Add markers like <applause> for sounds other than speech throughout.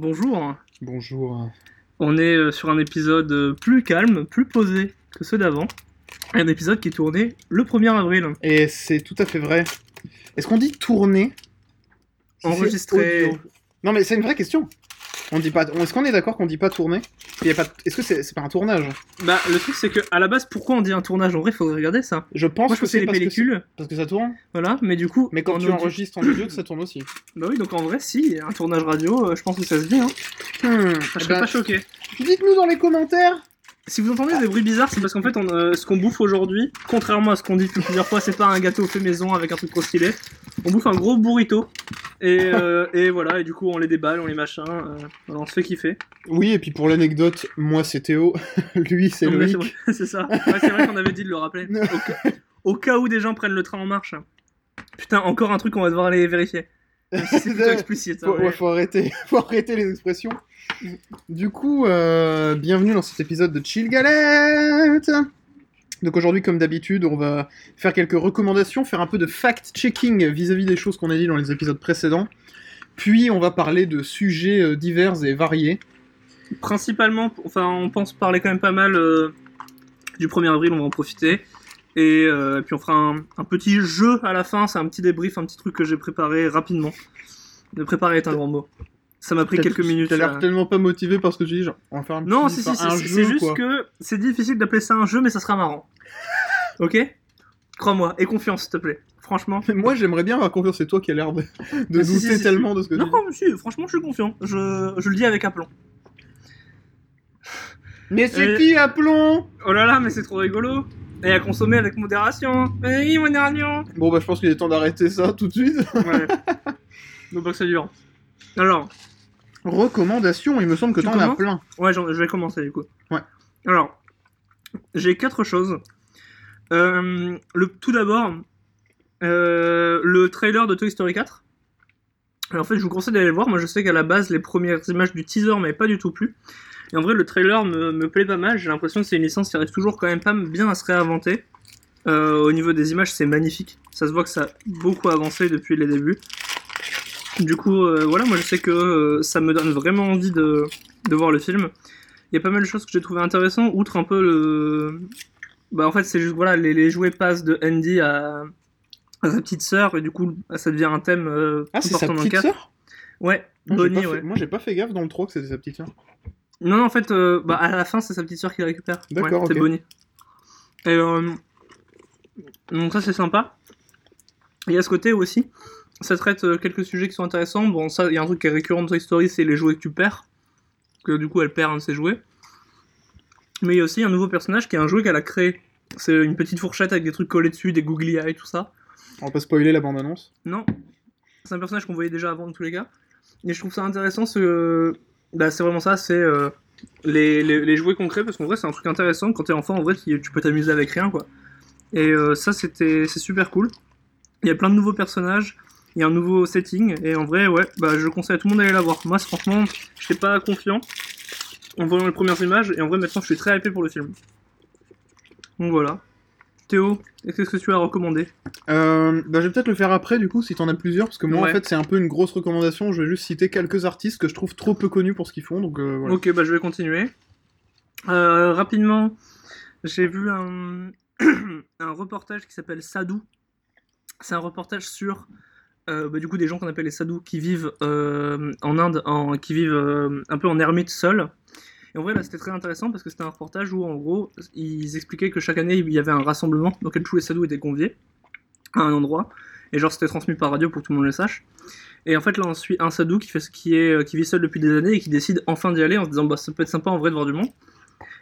Bonjour. Bonjour. On est euh, sur un épisode euh, plus calme, plus posé que ceux d'avant. Un épisode qui est tourné le 1er avril. Et c'est tout à fait vrai. Est-ce qu'on dit tourner Enregistré. Non mais c'est une vraie question. On dit pas. Est-ce qu'on est d'accord qu'on dit pas tourner? Il y a pas. Est-ce que c'est pas un tournage? Bah, le truc, c'est que à la base, pourquoi on dit un tournage En vrai, faudrait regarder ça. Je pense Moi, je que c'est les parce que, parce que ça tourne. voilà, mais du coup. Mais quand tu enregistres en audio, que ça <coughs> tourne aussi. Bah oui, donc en vrai, si, un tournage radio, euh, je pense que ça se dit, hein. Hmm. Je Eh serais ben, pas choqué. Dites-nous dans les commentaires. Si vous entendez des bruits bizarres, c'est parce qu'en fait, on, euh, ce qu'on bouffe aujourd'hui, contrairement à ce qu'on dit depuis plusieurs fois, c'est pas un gâteau fait maison avec un truc trop stylé. On bouffe un gros burrito. Et, euh, et voilà, et du coup, on les déballe, on les machin. euh, voilà, on se fait kiffer. Oui, et puis pour l'anecdote, moi c'est Théo, <laughs> lui c'est Loïc. <laughs> c'est ça. Ouais, c'est vrai qu'on avait dit de le rappeler. <laughs> Au cas, au cas où des gens prennent le train en marche. Putain, encore un truc qu'on va devoir aller vérifier. <laughs> Si c'est plutôt explicite. hein, Faut, mais- ouais, faut arrêter, <laughs> faut arrêter les expressions. Du coup, euh, bienvenue dans cet épisode de Chill Galette. Donc aujourd'hui, comme d'habitude, on va faire quelques recommandations, faire un peu de fact-checking vis-à-vis des choses qu'on a dit dans les épisodes précédents. Puis on va parler de sujets euh, divers et variés. Principalement, enfin, on pense parler quand même pas mal euh, du 1er avril, on va en profiter. Et euh, puis on fera un, un petit jeu à la fin, c'est un petit débrief, un petit truc que j'ai préparé rapidement. De préparer est un grand mot. Ça m'a pris quelques minutes. T'as l'air ça. tellement pas motivé parce que tu dis genre, on va faire un Non, petit- si, si, si, c'est juste quoi. que c'est difficile d'appeler ça un jeu, mais ça sera marrant. <laughs> ok? Crois-moi, et confiance, s'il te plaît. Franchement. Mais Moi, j'aimerais bien avoir confiance. C'est toi qui a l'air de, douter si, tellement de ce que tu Non, dis. mais si, franchement, je suis confiant. Je, je le dis avec aplomb. Mais c'est Euh, qui, Aplomb? Oh là là, mais c'est trop rigolo. Et à consommer avec modération. Mais oui, modération. Bon, bah, je pense qu'il est temps d'arrêter ça tout de suite. <laughs> Ouais. Donc pas que ça dure. Alors, Recommandations, il me semble que Tu t'en as plein. ouais, je vais commencer du coup. Ouais. Alors, j'ai quatre choses. Euh, le, tout d'abord, euh, le trailer de Toy Story 4. Alors, en fait, je vous conseille d'aller le voir. Moi, je sais qu'à la base, les premières images du teaser m'avaient pas du tout plu. Et en vrai, le trailer me, me plaît pas mal. J'ai l'impression que c'est une licence qui arrive toujours quand même pas bien à se réinventer. Euh, au niveau des images, c'est magnifique. Ça se voit que ça a beaucoup avancé depuis les débuts. Du coup, euh, voilà, moi je sais que euh, ça me donne vraiment envie de, de voir le film. Il y a pas mal de choses que j'ai trouvé intéressantes, outre un peu le. Bah, en fait, c'est juste, voilà, les, les jouets passent de Andy à, à sa petite sœur, et du coup, ça devient un thème Ah, c'est sa important dans le petite 4. sœur? Ouais, Moi, Bonnie, ouais. Moi, j'ai pas fait gaffe dans le 3 que c'était sa petite sœur. Non, non, en fait, euh, bah, à la fin, c'est sa petite sœur qui la récupère. D'accord, ouais, C'est. Bonnie. Et euh, donc ça, c'est sympa. Y a ce côté aussi, ça traite euh, quelques sujets qui sont intéressants. Bon, ça, il y a un truc qui est récurrent dans Toy Story, c'est les jouets que tu perds. Que du coup, elle perd un de ses jouets. Mais il y a aussi un nouveau personnage qui est un jouet qu'elle a créé. C'est une petite fourchette avec des trucs collés dessus, des googly eyes, tout ça. On va pas spoiler la bande-annonce. Non. C'est un personnage qu'on voyait déjà avant dans tous les cas. Et je trouve ça intéressant, ce... bah, c'est vraiment ça, c'est euh, les, les, les jouets concrets, parce qu'en vrai c'est un truc intéressant, quand t'es enfant, en vrai tu peux t'amuser avec rien, quoi. Et euh, ça c'était c'est super cool. Il y a plein de nouveaux personnages, il y a un nouveau setting, et en vrai, ouais, bah, je conseille à tout le monde d'aller la voir. Moi, franchement, j'étais pas confiant en voyant les premières images, et en vrai maintenant je suis très hypé pour le film. Donc voilà. Théo, qu'est-ce que tu as recommandé Euh, bah, je vais peut-être le faire après, du coup, si t'en as plusieurs, parce que moi, Ouais. en fait, c'est un peu une grosse recommandation. Je vais juste citer quelques artistes que je trouve trop peu connus pour ce qu'ils font, donc euh, voilà. Ok, bah je vais continuer. Euh, rapidement, j'ai vu un, <clears throat> un reportage qui s'appelle Sadhu. C'est un reportage sur euh, bah, du coup des gens qu'on appelle les sadhus qui vivent euh, en Inde, en, qui vivent euh, un peu en ermite seuls. Et en vrai là c'était très intéressant parce que c'était un reportage où en gros ils expliquaient que chaque année il y avait un rassemblement dans lequel tous les sadhus étaient conviés à un endroit. Et genre c'était transmis par radio pour que tout le monde le sache. Et en fait là on suit un sadhu qui, fait, qui, est, qui vit seul depuis des années et qui décide enfin d'y aller en se disant bah ça peut être sympa en vrai de voir du monde.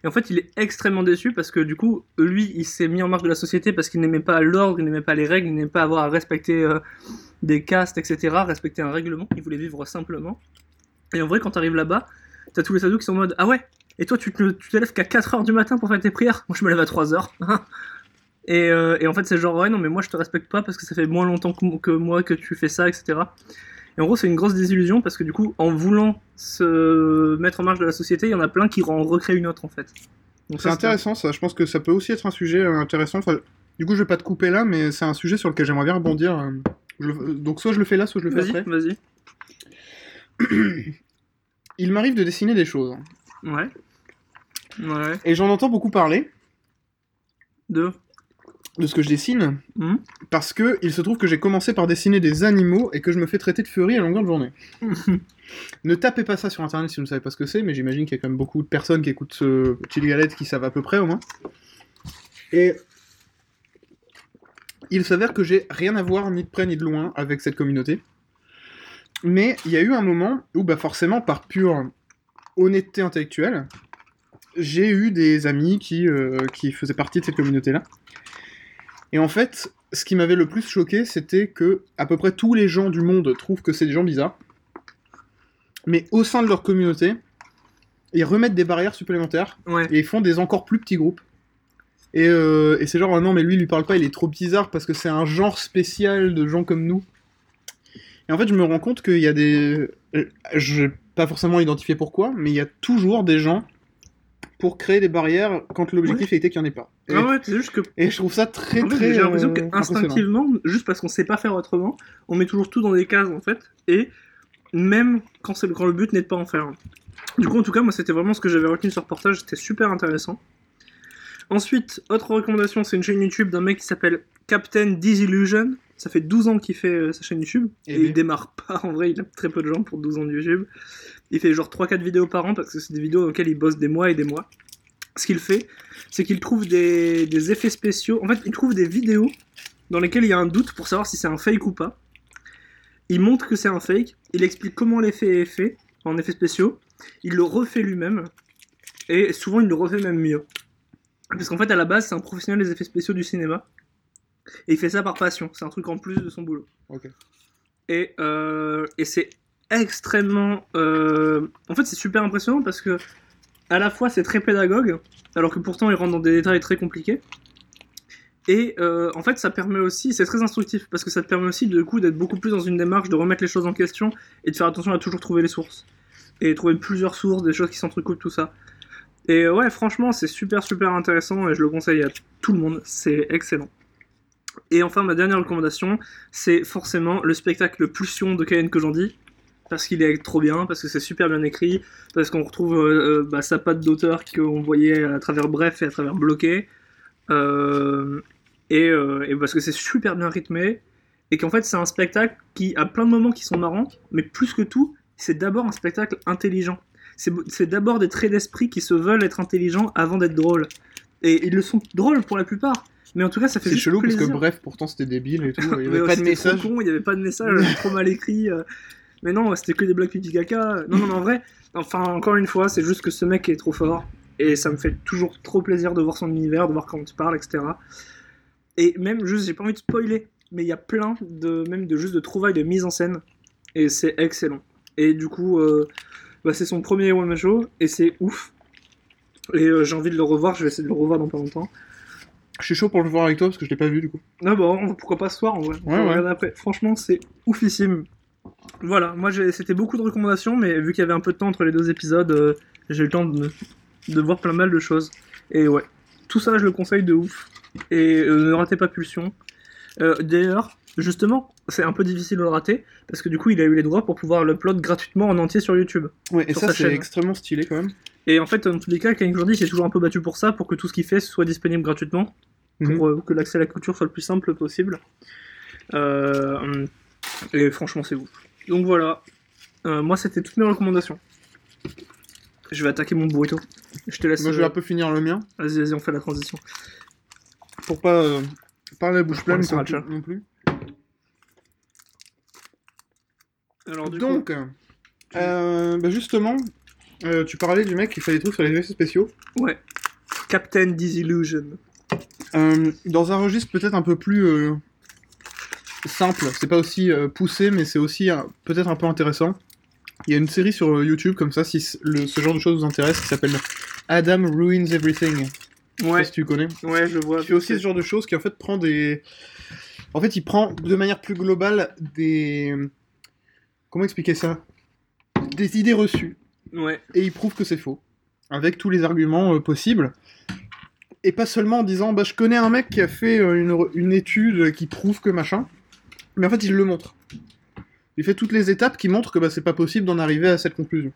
Et en fait il est extrêmement déçu parce que du coup lui il s'est mis en marge de la société parce qu'il n'aimait pas l'ordre, il n'aimait pas les règles, il n'aimait pas avoir à respecter euh, des castes etc, respecter un règlement, il voulait vivre simplement. Et en vrai quand t'arrives là-bas, t'as tous les sadhus qui sont en mode ah ouais et toi tu te, tu te lèves qu'à 4h du matin pour faire tes prières, moi je me lève à 3h. <laughs> Et, euh, et en fait, c'est genre, ouais, non, mais moi je te respecte pas parce que ça fait moins longtemps que, que moi que tu fais ça, etc. Et en gros, c'est une grosse désillusion parce que du coup, en voulant se mettre en marge de la société, il y en a plein qui en recréent une autre en fait. Donc C'est intéressant, ça. Je pense que ça peut aussi être un sujet euh, intéressant. Enfin, du coup, je vais pas te couper là, mais c'est un sujet sur lequel j'aimerais bien rebondir. euh. Je Donc, soit je le fais là, soit je le fais après. vas-y. <clears throat> il m'arrive de dessiner des choses. Ouais. Ouais. Et j'en entends beaucoup parler Deux. de ce que je dessine, Hmm. parce que il se trouve que j'ai commencé par dessiner des animaux et que je me fais traiter de furie à longueur de journée. <laughs> ne tapez pas ça sur internet si vous ne savez pas ce que c'est, mais j'imagine qu'il y a quand même beaucoup de personnes qui écoutent ce Chili Galette qui savent à peu près au moins. Et il s'avère que j'ai rien à voir ni de près ni de loin avec cette communauté. Mais il y a eu un moment où, bah forcément, par pure honnêteté intellectuelle, j'ai eu des amis qui, euh, qui faisaient partie de cette communauté-là. Et en fait, ce qui m'avait le plus choqué, c'était que à peu près tous les gens du monde trouvent que c'est des gens bizarres. Mais au sein de leur communauté, ils remettent des barrières supplémentaires Ouais. et ils font des encore plus petits groupes. Et, euh, et c'est genre, ah non, mais lui, il lui parle pas, il est trop bizarre parce que c'est un genre spécial de gens comme nous. Et en fait, je me rends compte qu'il y a des. euh, Je vais pas forcément identifier pourquoi, mais il y a toujours des gens pour créer des barrières quand l'objectif était qu'il n'y en ait pas. Et, Ah ouais, c'est juste que et je trouve ça très, En fait, très. j'ai l'impression euh, qu'instinctivement, juste parce qu'on sait pas faire autrement, on met toujours tout dans des cases en fait, et même quand, c'est- quand le but n'est de pas en faire. Du coup, en tout cas, moi, c'était vraiment ce que j'avais retenu sur ce reportage, c'était super intéressant. Ensuite, autre recommandation, c'est une chaîne YouTube d'un mec qui s'appelle Captain Disillusion. Ça fait 12 ans qu'il fait euh, sa chaîne YouTube, Eh et il démarre pas, en vrai, il a très peu de gens pour 12 ans de YouTube. Il fait genre 3-4 vidéos par an, parce que c'est des vidéos dans lesquelles il bosse des mois et des mois. Ce qu'il fait, c'est qu'il trouve des, des effets spéciaux. En fait, il trouve des vidéos dans lesquelles il y a un doute pour savoir si c'est un fake ou pas. Il montre que c'est un fake, il explique comment l'effet est fait en effets spéciaux, il le refait lui-même, et souvent il le refait même mieux. Parce qu'en fait, à la base, c'est un professionnel des effets spéciaux du cinéma, et il fait ça par passion, c'est un truc en plus de son boulot. Et, euh, et c'est extrêmement. euh, En fait, c'est super impressionnant parce que, à la fois, c'est très pédagogue, alors que pourtant, il rentre dans des détails très compliqués. Et euh, en fait, ça permet aussi, c'est très instructif, parce que ça te permet aussi, du coup, d'être beaucoup plus dans une démarche de remettre les choses en question et de faire attention à toujours trouver les sources. Et trouver plusieurs sources, des choses qui s'entrecoupent, tout ça. Et ouais, franchement, c'est super, super intéressant et je le conseille à tout le monde, c'est excellent. Et enfin, ma dernière recommandation, c'est forcément le spectacle Pulsion de Kayen Kojandi, parce qu'il est trop bien, parce que c'est super bien écrit, parce qu'on retrouve euh, euh, bah, sa patte d'auteur qu'on voyait à travers Bref et à travers Bloqué, euh, et, et parce que c'est super bien rythmé, et qu'en fait c'est un spectacle qui a plein de moments qui sont marrants, mais plus que tout, c'est d'abord un spectacle intelligent. C'est d'abord des traits d'esprit qui se veulent être intelligents avant d'être drôles. Et ils le sont drôles pour la plupart, mais en tout cas ça fait C'est chelou parce que bref, pourtant c'était débile et tout. Il y <laughs> Mais avait ouais, pas de message. con, il n'y avait pas de message, trop mal écrit. euh. Mais non, c'était que des blagues pipi caca. Non, non, mais en vrai, enfin, encore une fois, c'est juste que ce mec est trop fort. Et ça me fait toujours trop plaisir de voir son univers, de voir comment il parle, etc. Et même, juste, j'ai pas envie de spoiler, mais il y a plein de, même de juste de trouvailles de mise en scène. Et c'est excellent. Et du coup, euh, bah, c'est son premier one show, et c'est ouf. Et euh, j'ai envie de le revoir, je vais essayer de le revoir dans pas longtemps. Je suis chaud pour le voir avec toi parce que je l'ai pas vu du coup. Ah bon, pourquoi pas ce soir en vrai. On Ouais, ouais. après. Franchement, c'est oufissime. Voilà, moi j'ai- c'était beaucoup de recommandations, mais vu qu'il y avait un peu de temps entre les deux épisodes, euh, j'ai eu le temps de, de voir plein mal de choses. Et ouais, tout ça je le conseille de ouf. Et euh, ne ratez pas Pulsion. Euh, D'ailleurs, justement, c'est un peu difficile de le rater, parce que du coup il a eu les droits pour pouvoir l'upload gratuitement en entier sur YouTube. Ouais, et ça c'est extrêmement stylé quand même. Et en fait, dans tous les cas, King Jordi s'est toujours un peu battu pour ça, pour que tout ce qu'il fait soit disponible gratuitement, pour euh, que l'accès à la culture soit le plus simple possible. Euh, et franchement, c'est ouf. Donc voilà, Euh, moi c'était toutes mes recommandations. Je vais attaquer mon burrito. Je te laisse. Moi je vais un peu finir le mien Vas-y, vas-y, on fait la transition. pour pas euh, parler la bouche pleine non plus-. Alors du Donc, euh, bah justement, euh, tu parlais du mec qui fait des trucs sur les effets spéciaux. coup, ouais. Captain Disillusion. Euh, dans un registre peut-être un peu plus euh, simple, c'est pas aussi euh, poussé, mais c'est aussi peut-être un peu intéressant. Il y a une série sur YouTube comme ça, si le- ce genre de choses vous intéresse, qui s'appelle Adam Ruins Everything. Ouais, si tu connais. ouais, je vois. Fait aussi ce genre de choses qui en fait prend des. En fait, il prend de manière plus globale des. Comment expliquer ça? Des idées reçues Ouais, et il prouve que c'est faux, avec tous les arguments possibles. Et pas seulement en disant, bah je connais un mec qui a fait euh, une, une étude qui prouve que machin, mais en fait il le montre. Il fait toutes les étapes qui montrent que bah, c'est pas possible d'en arriver à cette conclusion.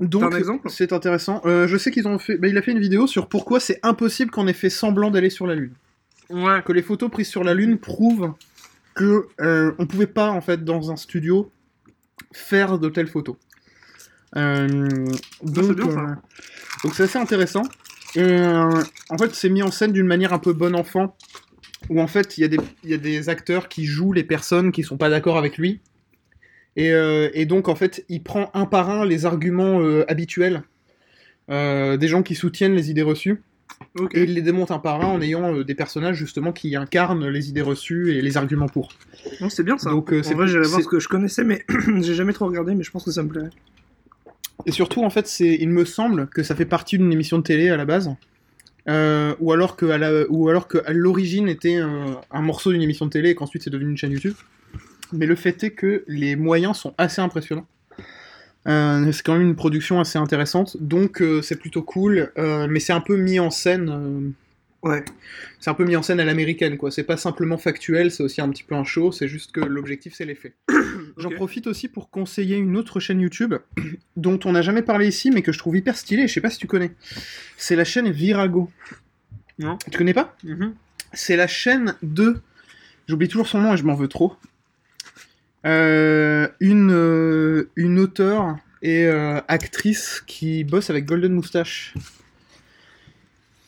Donc, c'est intéressant. Euh, je sais qu'ils ont fait. bah, il a fait une vidéo sur pourquoi c'est impossible qu'on ait fait semblant d'aller sur la Lune. Ouais. Que les photos prises sur la Lune prouvent que euh, on pouvait pas en fait dans un studio faire de telles photos. Euh, donc, c'est bien, euh, donc c'est assez intéressant. Et, euh, en fait, c'est mis en scène d'une manière un peu bon enfant, où en fait il y, a des- il y a des acteurs qui jouent les personnes qui sont pas d'accord avec lui. Et, et donc en fait, il prend un par un les arguments habituels des gens qui soutiennent les idées reçues. Et il les démonte un par un en ayant euh, des personnages justement qui incarnent les idées reçues et les arguments pour. C'est bien ça. Donc, euh, en c'est- vrai, j'irai voir ce que je connaissais, mais <clears throat> j'ai jamais trop regardé, mais je pense que ça me plairait. Et surtout, en fait, c'est, il me semble que ça fait partie d'une émission de télé à la base, euh, ou alors que à la, ou alors que à l'origine était un, un morceau d'une émission de télé et qu'ensuite c'est devenu une chaîne YouTube. Mais le fait est que les moyens sont assez impressionnants. Euh, c'est quand même une production assez intéressante, donc euh, c'est plutôt cool. mais c'est un peu mis en scène. Ouais. c'est un peu mis en scène à l'américaine, quoi. C'est pas simplement factuel, c'est aussi un petit peu un show. C'est juste que l'objectif c'est l'effet. J'en profite aussi pour conseiller une autre chaîne YouTube <clears throat> dont on n'a jamais parlé ici, mais que je trouve hyper stylée. Je sais pas si tu connais. C'est la chaîne Virago. Non. Tu connais pas? Mhm. C'est la chaîne de. J'oublie toujours son nom et je m'en veux trop. Euh, une, euh, une auteure et euh, actrice qui bosse avec Golden Moustache.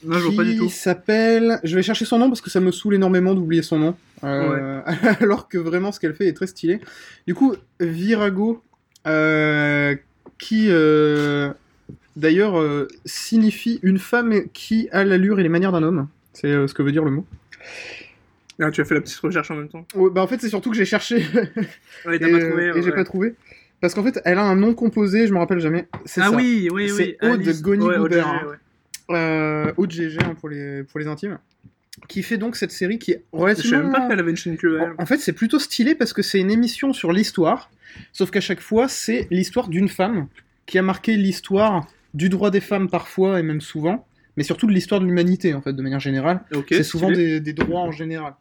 Non, je vois pas du tout. s'appelle. Je vais chercher son nom parce que ça me saoule énormément d'oublier son nom. Euh, <laughs> alors que vraiment ce qu'elle fait est très stylé. Du coup, Virago, euh, qui euh, d'ailleurs signifie une femme qui a l'allure et les manières d'un homme. C'est ce que veut dire le mot. Ah, tu as fait la petite recherche en même temps. Ouais, bah en fait, c'est surtout que j'ai cherché <laughs> Ouais, et, t'as pas trouvé. et j'ai pas trouvé. Parce qu'en fait, elle a un nom composé, je me rappelle jamais. C'est Ah ça. oui, oui, oui. C'est Aude Alice. Goni-Goubert, Euh, Aude GG hein, pour, les, pour les intimes. Qui fait donc cette série qui est Je savais relativement. même pas qu'elle avait une chaîne. En, en fait, c'est plutôt stylé parce que c'est une émission sur l'histoire, sauf qu'à chaque fois, c'est l'histoire d'une femme qui a marqué l'histoire du droit des femmes parfois et même souvent, mais surtout de l'histoire de l'humanité en fait, de manière générale. Ok. c'est souvent des droits en général.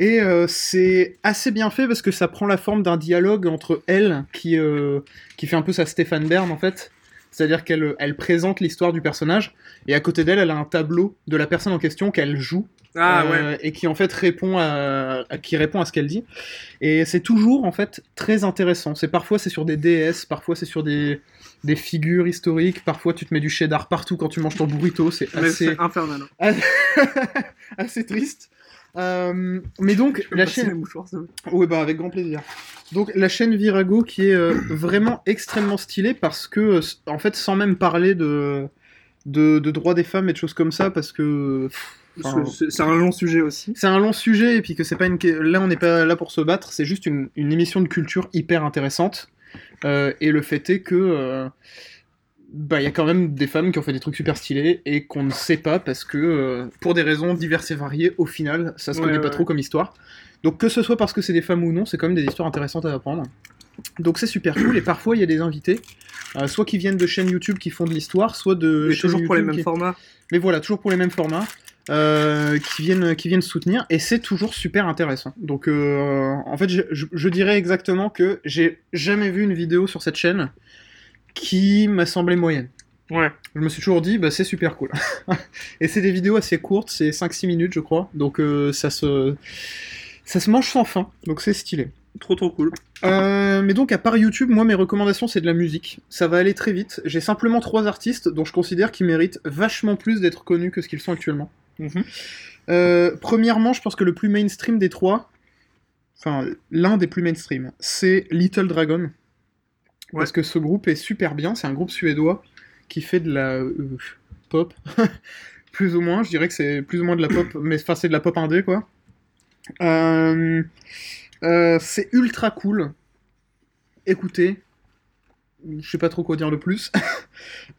Et euh, c'est assez bien fait parce que ça prend la forme d'un dialogue entre elle, qui, euh, qui fait un peu sa Stéphane Bern en fait. C'est-à-dire qu'elle elle présente l'histoire du personnage, et à côté d'elle, elle a un tableau de la personne en question qu'elle joue, Ah euh, ouais. et qui en fait répond à, à- qui répond à ce qu'elle dit. Et c'est toujours en fait très intéressant. C'est parfois c'est sur des DS, parfois c'est sur des, des figures historiques, parfois tu te mets du cheddar partout quand tu manges ton burrito. C'est assez infernal. <laughs> assez triste. Euh, mais donc la chaîne, va. ouais bah avec grand plaisir. Donc la chaîne Virago qui est euh, vraiment extrêmement stylée parce que euh, en fait sans même parler de de, de droits des femmes et de choses comme ça parce que enfin, C'est- un long sujet aussi. c'est un long sujet et puis que c'est pas une là on n'est pas là pour se battre c'est juste une, une émission de culture hyper intéressante Euh, et le fait est que bah il y a quand même des femmes qui ont fait des trucs super stylés et qu'on ne sait pas parce que euh, pour des raisons diverses et variées au final ça se Ouais, connaît pas trop comme histoire donc que ce soit parce que c'est des femmes ou non c'est quand même des histoires intéressantes à apprendre donc c'est super cool et parfois il y a des invités euh, soit qui viennent de chaînes YouTube qui font de l'histoire soit de Mais toujours pour les mêmes qui- formats. mais voilà, toujours pour les mêmes formats. euh, qui viennent qui viennent soutenir et c'est toujours super intéressant. Donc en fait, je, je- je dirais exactement que j'ai jamais vu une vidéo sur cette chaîne qui m'a semblé moyenne. Ouais. Je me suis toujours dit bah c'est super cool. <laughs> et c'est des vidéos assez courtes, c'est 5-6 minutes je crois. Donc euh, ça se ça se mange sans fin. Donc c'est stylé. Trop trop cool. Euh, mais donc à part YouTube, moi mes recommandations c'est de la musique. Ça va aller très vite. J'ai simplement trois artistes dont je considère qu'ils méritent vachement plus d'être connus que ce qu'ils sont actuellement. Mhm. Euh, premièrement, je pense que le plus mainstream des trois, enfin l'un des plus mainstream, c'est Little Dragon. Parce que ce groupe est super bien. C'est un groupe suédois qui fait de la euh, pop, <laughs> plus ou moins. Je dirais que c'est plus ou moins de la pop, <coughs> mais enfin c'est de la pop indé quoi. Euh, euh, c'est ultra cool. Écoutez, je sais pas trop quoi dire de plus. <laughs>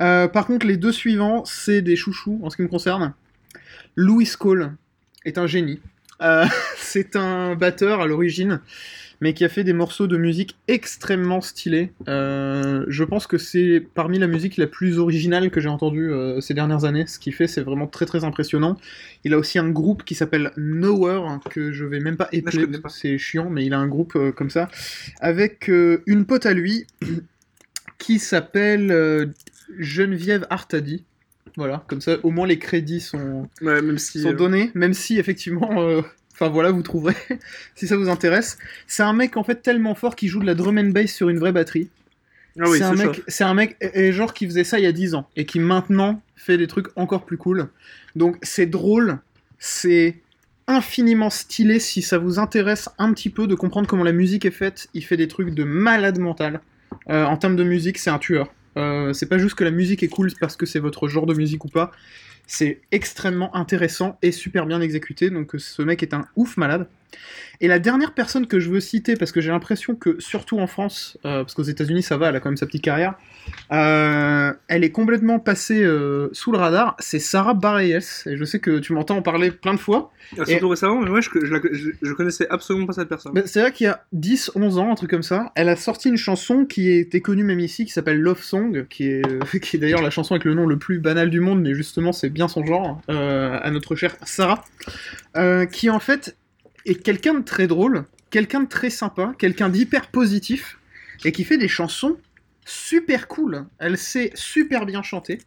Euh, par contre, les deux suivants, c'est des chouchous en ce qui me concerne. Louis Cole est un génie. Euh, <laughs> c'est un batteur à l'origine, mais qui a fait des morceaux de musique extrêmement stylés. Euh, je pense que c'est parmi la musique la plus originale que j'ai entendue euh, ces dernières années. Ce qu'il fait, c'est vraiment très très impressionnant. Il a aussi un groupe qui s'appelle Nowhere, que je vais même pas épeler, c'est chiant, mais il a un groupe comme ça, avec une pote à lui qui s'appelle Geneviève Artadi. Voilà, comme ça, au moins les crédits sont, Ouais, même si. sont euh, donnés, même si effectivement, euh, enfin voilà, vous trouverez <laughs> si ça vous intéresse. C'est un mec en fait tellement fort qui joue de la drum and bass sur une vraie batterie. Ah oui, c'est un mec, un mec et- et genre qui faisait ça il y a 10 ans et qui maintenant fait des trucs encore plus cool. Donc c'est drôle, c'est infiniment stylé si ça vous intéresse un petit peu de comprendre comment la musique est faite. Il fait des trucs de malade mental. Euh, en termes de musique, c'est un tueur. Euh, c'est pas juste que la musique est cool parce que c'est votre genre de musique ou pas. C'est extrêmement intéressant et super bien exécuté. Donc ce mec est un ouf malade. Et la dernière personne que je veux citer, parce que j'ai l'impression que, surtout en France, euh, parce qu'aux États-Unis ça va, elle a quand même sa petite carrière, euh, elle est complètement passée euh, sous le radar, c'est Sarah Bareilles. Et je sais que tu m'entends en parler plein de fois. Ah, surtout récemment, mais ouais, je, je, connaissais absolument pas cette personne. Bah, c'est vrai qu'il y a 10, 11 ans, un truc comme ça, elle a sorti une chanson qui était connue même ici, qui s'appelle Love Song, qui est, <laughs> qui est d'ailleurs la chanson avec le nom le plus banal du monde, mais justement c'est bien son genre, à notre chère Sarah, qui en fait est quelqu'un de très drôle, quelqu'un de très sympa, quelqu'un d'hyper positif, et qui fait des chansons super cool. Elle sait super bien chanter.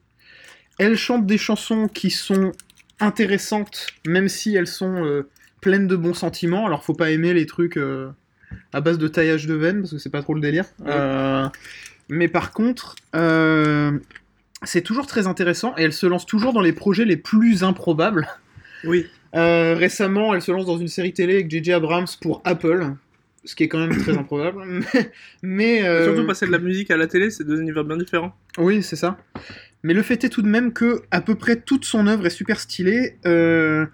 Elle chante des chansons qui sont intéressantes, même si elles sont euh, pleines de bons sentiments. Alors faut pas aimer les trucs euh, à base de taillage de veines, parce que c'est pas trop le délire. Ouais. Euh, mais par contre, c'est toujours très intéressant, et elle se lance toujours dans les projets les plus improbables. Oui. Euh, récemment, elle se lance dans une série télé avec J.J. Abrams pour Apple, ce qui est quand même très <clears throat> improbable. Mais, <laughs> mais, euh, Surtout passer de la musique à la télé, c'est deux univers bien différents. oui, c'est ça. Mais le fait est tout de même que à peu près toute son œuvre est super stylée. Euh,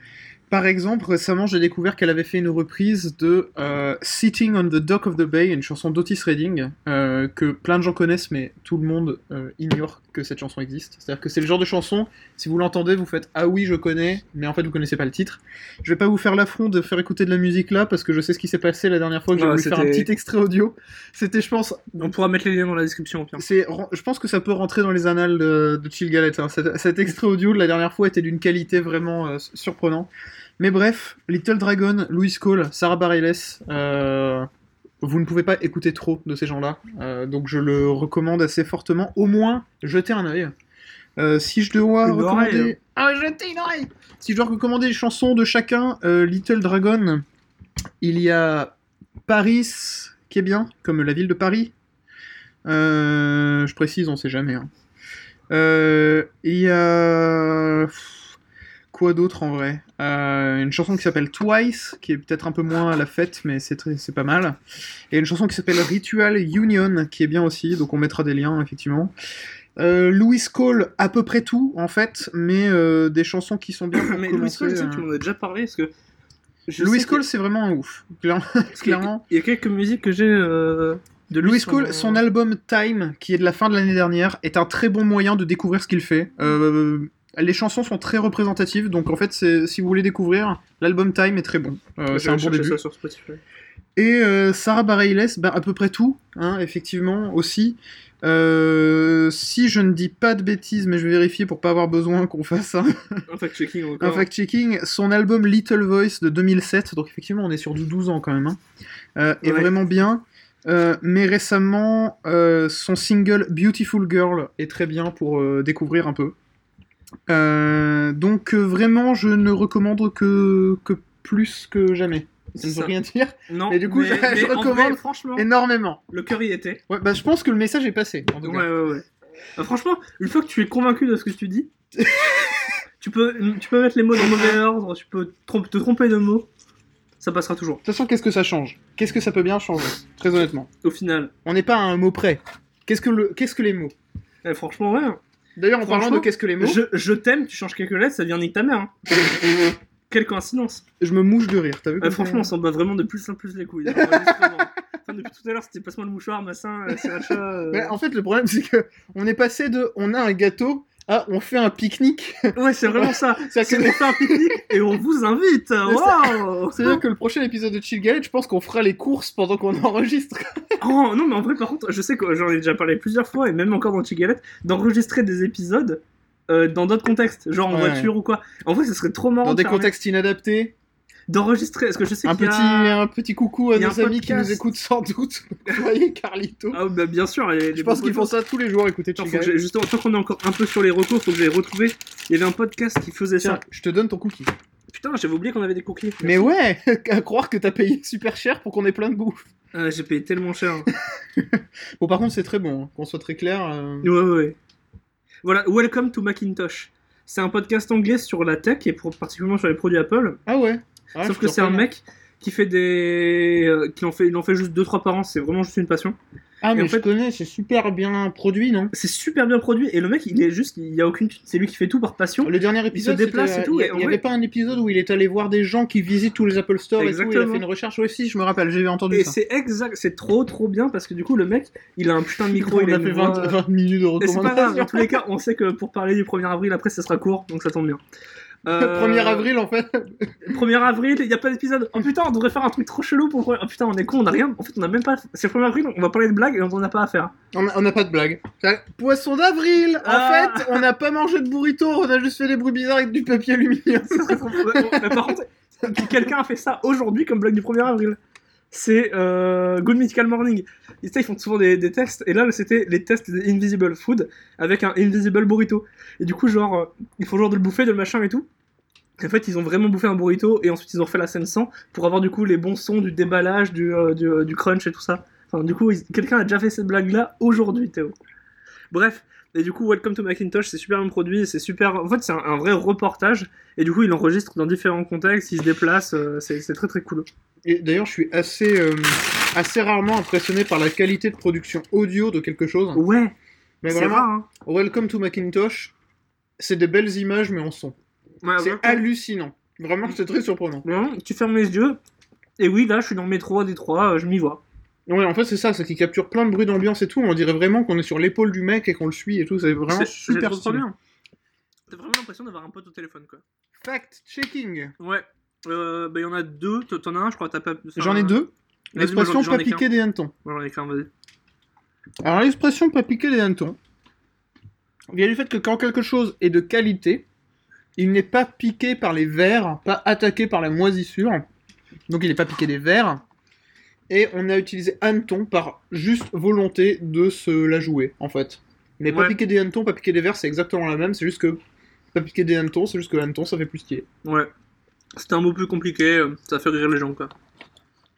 par exemple, récemment, j'ai découvert qu'elle avait fait une reprise de euh, Sitting on the Dock of the Bay, une chanson d'Otis Redding, euh, que plein de gens connaissent, mais tout le monde euh, ignore que cette chanson existe. C'est-à-dire que c'est le genre de chanson, si vous l'entendez, vous faites Ah oui, je connais, mais en fait, vous connaissez pas le titre. Je vais pas vous faire l'affront de faire écouter de la musique là, parce que je sais ce qui s'est passé la dernière fois que j'ai voulu faire un petit extrait audio. C'était, je pense, On pourra mettre les liens dans la description c'est, je pense que ça peut rentrer dans les annales de, de Chill Galette. hein. Cet, cet extrait audio de la dernière fois était d'une qualité vraiment euh, surprenante. Mais bref, Little Dragon, Louis Cole, Sarah Bareilles, euh, vous ne pouvez pas écouter trop de ces gens-là. Euh, donc je le recommande assez fortement. Au moins, jetez un œil. Euh, si je dois Une recommander... oreille. Ah, jetez une oreille Si je dois recommander les chansons de chacun, euh, Little Dragon, il y a Paris, qui est bien, comme la ville de Paris. Je précise, on sait jamais. hein. Il y a... Quoi d'autre en vrai? Euh, Une chanson qui s'appelle Twice, qui est peut-être un peu moins à la fête, mais c'est très- c'est pas mal. Et une chanson qui s'appelle Ritual Union, qui est bien aussi, donc on mettra des liens, effectivement. Euh, Louis Cole, à peu près tout, en fait, mais euh, des chansons qui sont bien <coughs> Mais Louis Cole, tu sais, tu m'en as déjà parlé, parce que. je Louis Cole, que- c'est vraiment un ouf. <laughs> Clairement. Il y a quelques musiques que j'ai de Louis Cole, son album Time, qui est de la fin de l'année dernière, est un très bon moyen de découvrir ce qu'il fait. Euh, les chansons sont très représentatives, donc en fait, c'est- si vous voulez découvrir, l'album Time est très bon. Euh, c'est un bon début. ça sur Spotify. Et euh, Sarah Bareilles, ben, à peu près tout, hein, effectivement, aussi. Euh, si je ne dis pas de bêtises, mais je vais vérifier pour pas avoir besoin qu'on fasse un, Un fact-checking <laughs> fact-checking, son album Little Voice de 2007, donc effectivement on est sur du 12 ans quand même, hein, euh, est vraiment bien. Euh, mais récemment, euh, son single Beautiful Girl est très bien pour euh, découvrir un peu. Euh, donc euh, vraiment, je ne recommande que, que plus que jamais. Ça ne veut rien dire. Non, Et du coup, je- recommande vrai, franchement, Énormément. le cœur y était. Ouais, bah, je pense que le message est passé. En tout Ouais, cas. ouais, ouais. Euh, franchement, une fois que tu es convaincu de ce que tu dis, <laughs> tu, peux, tu peux mettre les mots dans le mauvais ordre, tu peux te tromper de mots, ça passera toujours. De toute façon, qu'est-ce que ça change? Qu'est-ce que ça peut bien changer? Très honnêtement. Au final, On n'est pas à un mot près. Qu'est-ce que, le... qu'est-ce que les mots? Eh, franchement, ouais. D'ailleurs, en parlant de qu'est-ce que les mots, Je, je t'aime, tu changes quelques lettres, ça devient nique ta mère. hein. <laughs> Quelle coïncidence. je me mouche de rire. T'as vu Euh, comme franchement, on s'en bat vraiment de plus en plus les couilles. hein. Enfin, depuis tout à l'heure, c'était passe-moi le mouchoir, massin, euh, euh. En fait, le problème, c'est que on est passé de on a un gâteau à on fait un pique-nique. Ouais, c'est vraiment ça. <laughs> C'est que- on fait un pique-nique et on vous invite. Waouh C'est-à-dire que le prochain épisode de Chill Galette, je pense qu'on fera les courses pendant qu'on enregistre. <laughs> Oh non, mais en vrai, par contre, je sais que j'en ai déjà parlé plusieurs fois, et même encore dans Chigalette, d'enregistrer des épisodes euh, dans d'autres contextes, genre en Ouais. voiture ou quoi. En vrai, ce serait trop marrant. Dans de des contextes inadaptés. D'enregistrer. Parce que je sais Un petit, a. un petit coucou à nos amis qui nous écoutent sans doute. <laughs> Vous voyez, Carlito. Ah, bah, bien sûr. les- Je les pense qu'ils font ça tous les jours, écoutez, Attends, que justement, tant qu'on est encore un peu sur les recours, faut que j'ai retrouvé. Il y avait un podcast qui faisait Tiens, ça. je te donne ton cookie. Putain, j'avais oublié qu'on avait des cookies. Mais ouais, <laughs> à croire que t'as payé super cher pour qu'on ait plein de bouffe. <laughs> Ah, j'ai payé tellement cher. Bon, par contre, c'est très bon, hein, qu'on soit très clair. euh, Ouais, ouais, ouais. Voilà, Welcome to Macintosh. C'est un podcast anglais sur la tech et pour, particulièrement sur les produits Apple. Ah ouais Sauf que c'est un mec qui fait des. euh, qui en fait, il en fait juste 2-3 par an, c'est vraiment juste une passion. Ah, mais en je fait- connais, c'est super bien produit, non? C'est super bien produit et le mec, il est juste. Il y a aucune. C'est lui qui fait tout par passion. Le dernier épisode, déplace c'était, et tout, et Il en n'y vrai- avait pas un épisode où il est allé voir des gens qui visitent tous les Apple Store et tout. Il a fait une recherche. Oui, si, je me rappelle, j'avais entendu Et ça. c'est exact, c'est trop trop bien parce que du coup, le mec, il a un putain de micro, <laughs> on il a fait voix- 20, 20 minutes de Et c'est pas grave, dans recommandations. tous les cas, on sait que pour parler du 1er avril, après, ça sera court, donc ça tombe bien. Euh, 1er avril, en fait. <laughs> 1er avril, il n'y a pas d'épisode. Oh putain, on devrait faire un truc trop chelou pour. Oh putain, on est con, on a rien. En fait, on a même pas. C'est le 1er avril, on va parler de blagues et on en a pas à faire. On n'a pas de blague. Poisson d'avril En Ah. fait, on n'a pas mangé de burrito, on a juste fait des bruits bizarres avec du papier aluminium. <laughs> Mais par contre, quelqu'un a fait ça aujourd'hui comme blague du 1er avril. C'est euh, Good Mythical Morning. Ça, ils font souvent des, tests. Et là, c'était les tests des Invisible Food avec un Invisible Burrito. Et du coup, genre, euh, il faut genre de le bouffer, de le machin et tout. En fait, ils ont vraiment bouffé un burrito et ensuite ils ont refait la scène sans pour avoir du coup les bons sons du déballage, du, euh, du, crunch et tout ça. Enfin, du coup, ils- quelqu'un a déjà fait cette blague-là aujourd'hui, Théo. Bref, et du coup, Welcome to Macintosh, c'est super bien produit, c'est super. En fait, c'est un, un vrai reportage, et du coup, il enregistre dans différents contextes, il se déplace, euh, c'est très très cool. Et d'ailleurs, je suis assez, euh, assez rarement impressionné par la qualité de production audio de quelque chose. Ouais, Mais c'est vraiment, rare, hein. Welcome to Macintosh, c'est des belles images, mais en son. Ouais, c'est ouais. hallucinant. Vraiment, c'est très surprenant. Vraiment, tu fermes les yeux, et oui, là, je suis dans le métro à Détroit, euh, je m'y vois. Ouais, en fait, c'est ça, c'est qu'il capture plein de bruits d'ambiance et tout. On dirait vraiment qu'on est sur l'épaule du mec et qu'on le suit et tout. C'est vraiment super trop, bien. T'as vraiment l'impression d'avoir un pote au téléphone, quoi. Fact-checking. Ouais. Euh, bah, il y en a deux, t'en as un, je crois, t'as pas. J'en ai deux. L'expression pas piquer des hannetons. Ai. Alors, l'expression pas piquer des hannetons vient du fait que quand quelque chose est de qualité, il n'est pas piqué par les vers, pas attaqué par la moisissure. Donc, il n'est pas piqué des vers. Et on a utilisé hanneton par juste volonté de se la jouer, en fait. Mais pas piquer des hannetons, pas piquer des vers, c'est exactement la même. C'est juste que pas piquer des hannetons, c'est juste que hanneton, ça fait plus stylé. Ouais. C'était un mot plus compliqué, euh, ça fait rire les gens, quoi.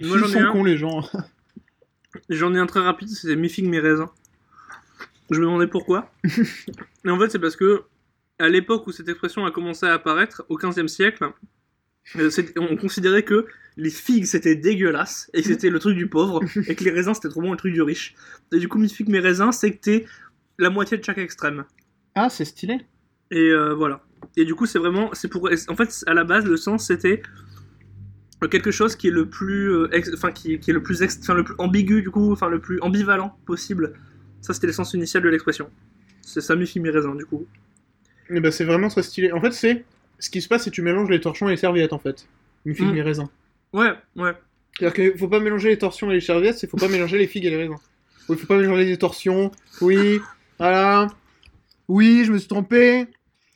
Moi, Ils sont un. cons, les gens. J'en ai un très rapide, c'était mi figue mes raisins. Je me demandais pourquoi. <laughs> Et en fait, c'est parce que à l'époque où cette expression a commencé à apparaître, au XVe siècle, euh, on considérait que les figues c'était dégueulasse et que c'était le truc du pauvre <laughs> et que les raisins c'était trop bon le truc du riche. Et du coup, mi figue mes raisins, c'est que t'es la moitié de chaque extrême. Ah, c'est stylé. Et euh, voilà. Et du coup, c'est vraiment, c'est pour, en fait, à la base, le sens c'était quelque chose qui est le plus, euh, ex- enfin qui, qui est le plus, ex- enfin le plus ambigu du coup, enfin le plus ambivalent possible. Ça, c'était l'essence initiale de l'expression. C'est ça, mi mes raisins du coup. Et bah, c'est vraiment très stylé. En fait, c'est ce qui se passe, c'est que tu mélanges les torchons et les serviettes, en fait. Une figue, Mm. mes raisins. Ouais, ouais. C'est-à-dire qu'il faut pas mélanger les torsions et les serviettes, c'est faut pas mélanger les figues et les raisins. Il faut pas mélanger les torsions. Oui, voilà. Oui, je me suis trompé.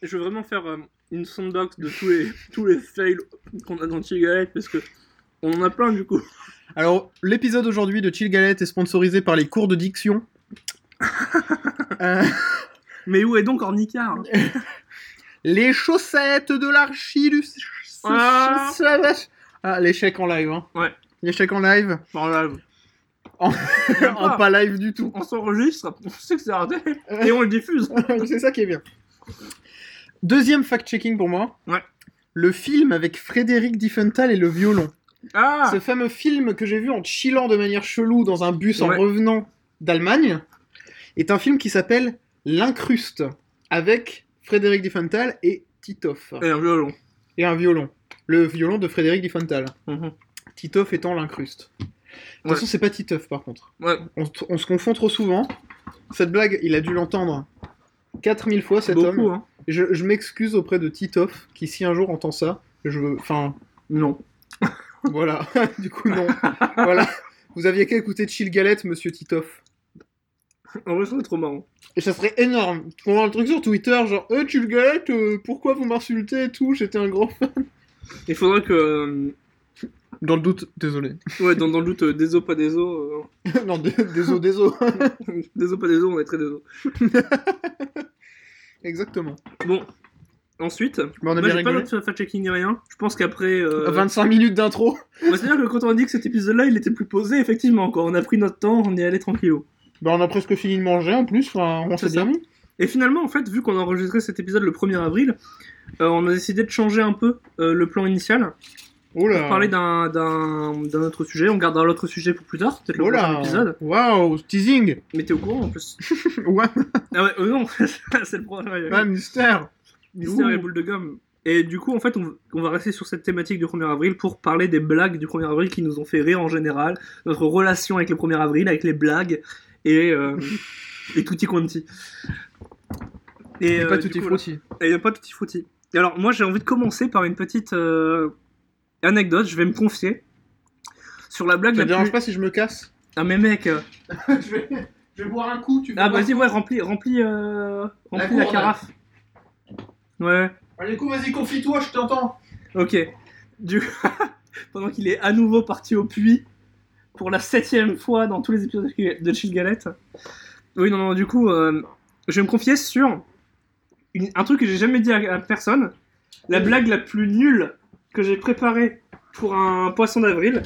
Je veux vraiment faire euh, une soundbox de tous les, <laughs> tous les fails qu'on a dans Chill Galette parce que on en a plein du coup. Alors, l'épisode aujourd'hui de Chill Galette est sponsorisé par les cours de diction. <laughs> Euh, Mais où est donc Ornicard <laughs> les chaussettes de l'archi du... Ah. Ah, l'échec en live, hein. Ouais. L'échec en live. Bon, là, <laughs> En pas. pas live du tout. on s'enregistre, on sait que c'est raté et on le diffuse. <laughs> c'est ça qui est bien. Deuxième fact-checking pour moi. Ouais. Le film avec Frédéric Diffenthal et le violon. Ah Ce fameux film que j'ai vu en chillant de manière chelou dans un bus en revenant d'Allemagne est un film qui s'appelle L'Incruste avec Frédéric Diffenthal et Titoff. Et un violon. Et un violon. Le violon de Frédéric Diffenthal. Mhm. Titoff étant l'Incruste. De toute Ouais. façon, c'est pas Titoff par contre. Ouais, On, on se confond trop souvent. Cette blague, il a dû l'entendre 4000 fois cet homme. beaucoup, hein. Je, je m'excuse auprès de Titoff, qui si un jour entend ça, je veux... Enfin, Non. <laughs> voilà. <laughs> du coup, non. voilà. Vous aviez qu'à écouter Chill Galette, monsieur Titoff. En vrai, c'est trop marrant. Et ça serait énorme. Qu'on voit un truc sur Twitter, genre, euh, Chill Galette, euh, pourquoi vous m'insultez et tout, j'étais un grand fan. Il faudra que. euh, Dans le doute, désolé. Ouais, dans, dans le doute, euh, des os, pas des os. <laughs> non, dé- désolé, désolé. <laughs> euh, des os, pas des os, on est très des os. <laughs> Exactement. Bon. Ensuite, Bon, on a moi bien j'ai pas rigolé. d'autre fact-checking ni rien. Je pense qu'après. euh, 25 minutes d'intro. bah, C'est-à-dire que quand on a dit que cet épisode-là il était plus posé, effectivement, quoi. On a pris notre temps, on y allait tranquillou. Bah, on a presque fini de manger en plus, enfin, on s'est bien mis. Et finalement, en fait, vu qu'on a enregistré cet épisode le 1er avril, euh, on a décidé de changer un peu euh, le plan initial. Oh là. Pour parler d'un autre sujet. On gardera l'autre sujet pour plus tard, peut-être le Oh prochain épisode. Waouh, teasing. Mais t'es au courant en plus. <laughs> Ouais, ah ouais, euh, non, <laughs> c'est le problème. ouais, mystère. Mystère Ouh. et boule de gomme. Et du coup, en fait, on, on va rester sur cette thématique du 1er avril pour parler des blagues du 1er avril qui nous ont fait rire en général, notre relation avec le 1er avril, avec les blagues et, euh, et tutti quanti. Et, pas euh, tout du est coup, frutti. Et pas tutti frutti. Et alors, moi, j'ai envie de commencer par une petite euh, anecdote. Je vais me confier sur la blague Ça la te dérange plus. pas si je me casse? Ah, mais mec. euh, <laughs> je, vais, je vais boire un coup, tu Ah, vas-y, ouais, remplis, remplis, euh, remplis la, carafe. Ouais. Allez, coup, vas-y, confie-toi, je t'entends. Ok. Du... <laughs> Pendant qu'il est à nouveau parti au puits pour la septième fois dans tous les épisodes de Chill Galette. Oui, non, non, du coup, euh, je vais me confier sur une- un truc que j'ai jamais dit à, à personne. La blague la plus nulle que j'ai préparée pour un poisson d'avril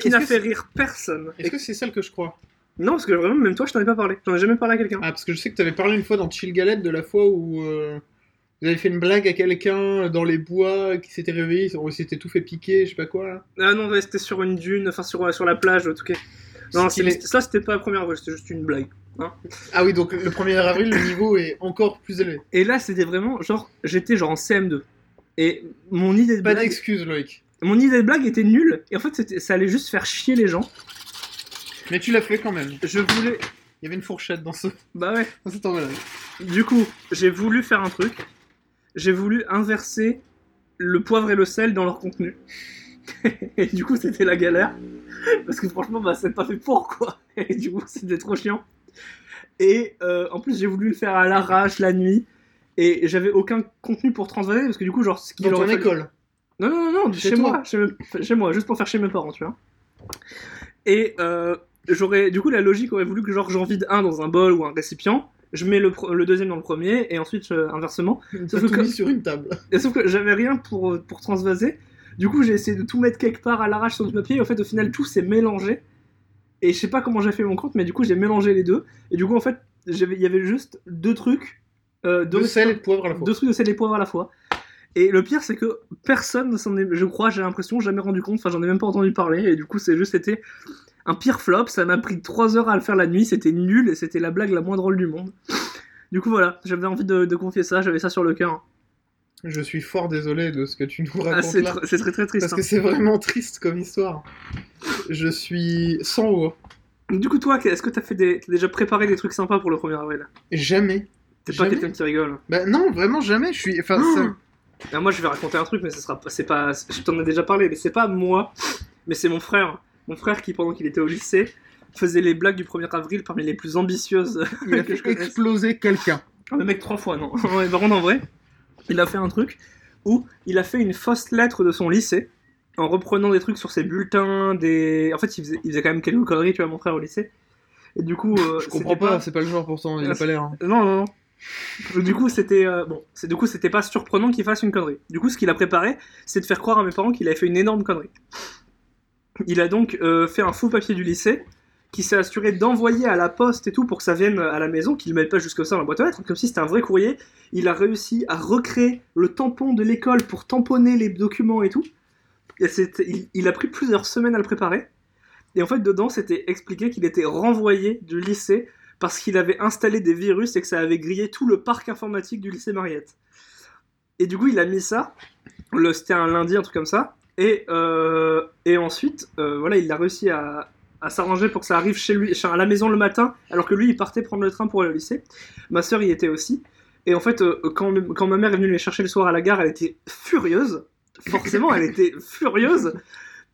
qui n'a fait rire personne. Est-ce que c'est celle que je crois? Non, parce que vraiment, même toi, je t'en ai pas parlé. J'en ai jamais parlé à quelqu'un. Ah, parce que je sais que t'avais parlé une fois dans Chill Galette de la fois où euh, vous avez fait une blague à quelqu'un dans les bois qui s'était réveillé, il s'était tout fait piquer, je sais pas quoi là? Ah non, ouais, c'était sur une dune, enfin sur, sur la plage, en tout cas. Non, ça, c'était pas la première fois, c'était juste une blague. Ah oui, donc le 1er avril, le niveau est encore plus élevé. Et là, c'était vraiment genre, j'étais genre en CM2. Et mon idée de Pas blague, d'excuses, Loïc. mon idée de blague était nulle. Et en fait, ça allait juste faire chier les gens. Mais tu l'as fait quand même. Je voulais, Il y avait une fourchette dans ce bah ouais. dans cet. Du coup, j'ai voulu faire un truc. J'ai voulu inverser le poivre et le sel dans leur contenu. <laughs> et du coup, c'était la galère. Parce que franchement, bah, c'est pas fait pour quoi. <laughs> Et du coup, c'était trop chiant. Et euh, en plus, j'ai voulu le faire à l'arrache la nuit. Et j'avais aucun contenu pour transvaser. Parce que du coup, genre, ce qu'il Dans ton fallu- école. Non, non, non, non, Chez moi, chez, me- chez moi, juste pour faire chez mes parents, tu vois. Et euh, j'aurais, du coup, la logique aurait voulu que genre j'en vide un dans un bol ou un récipient, je mets le, deuxième dans le premier et ensuite euh, inversement. Sauf tout que- mis sur une table. <laughs> Et sauf que j'avais rien pour, euh, pour transvaser. Du coup, j'ai essayé de tout mettre quelque part à l'arrache sur du papier. Et en fait, au final, tout s'est mélangé. Et je sais pas comment j'ai fait mon compte, mais du coup, j'ai mélangé les deux. Et du coup, en fait, il y avait juste deux trucs. Euh, deux De sel et de poivre à la fois. deux trucs de sel et poivre à la fois. Et le pire, c'est que personne ne s'en est, je crois, j'ai l'impression, jamais rendu compte. Enfin, j'en ai même pas entendu parler. Et du coup, c'est juste été un pire flop. Ça m'a pris 3 heures à le faire la nuit. C'était nul et c'était la blague la moins drôle du monde. Du coup, voilà, j'avais envie de, de confier ça. J'avais ça sur le cœur. Je suis fort désolé de ce que tu nous Ah, racontes c'est tr- c'est très très triste. Parce que c'est vraiment triste comme histoire. Je suis sans hein. Du coup, toi, est-ce que t'as fait des... déjà préparé des trucs sympas pour le 1er avril? Jamais. T'es pas quelqu'un qui rigole. Bah non, vraiment jamais. Je suis. Enfin, ça- Ah, moi, je vais raconter un truc, mais ce sera pas. C'est pas. Je t'en ai déjà parlé, mais c'est pas moi, mais c'est mon frère. Mon frère qui, pendant qu'il était au lycée, faisait les blagues du 1er avril parmi les plus ambitieuses. <laughs> il a que fait je exploser quelqu'un. Ah, mais mec, trois fois, non. <laughs> Ouais, Par contre, en vrai, il a fait un truc où il a fait une fausse lettre de son lycée en reprenant des trucs sur ses bulletins, des. En fait, il faisait, il faisait quand même quelques conneries, tu vois, mon frère au lycée. Et du coup. euh, Je comprends c'était pas, c'est pas le genre pourtant, il a Ah, pas l'air. hein. Non, non, non. Du coup, c'était euh, bon. C'est du coup, c'était pas surprenant qu'il fasse une connerie. Du coup, ce qu'il a préparé, c'est de faire croire à mes parents qu'il avait fait une énorme connerie. Il a donc euh, fait un faux papier du lycée, qui s'est assuré d'envoyer à la poste et tout pour que ça vienne à la maison, qu'il ne mette pas jusque ça dans la boîte aux lettres, comme si c'était un vrai courrier. Il a réussi à recréer le tampon de l'école pour tamponner les documents et tout. Et il, a pris plusieurs semaines à le préparer. Et en fait, dedans, c'était expliqué qu'il était renvoyé du lycée parce qu'il avait installé des virus et que ça avait grillé tout le parc informatique du lycée Mariette. Et du coup, il a mis ça. C'était un lundi, un truc comme ça. Et, euh, et ensuite, euh, voilà, il a réussi à, à s'arranger pour que ça arrive chez lui, à la maison le matin, alors que lui, il partait prendre le train pour aller au lycée. Ma sœur y était aussi. Et en fait, euh, quand, quand ma mère est venue les chercher le soir à la gare, elle était furieuse. Forcément, elle était furieuse.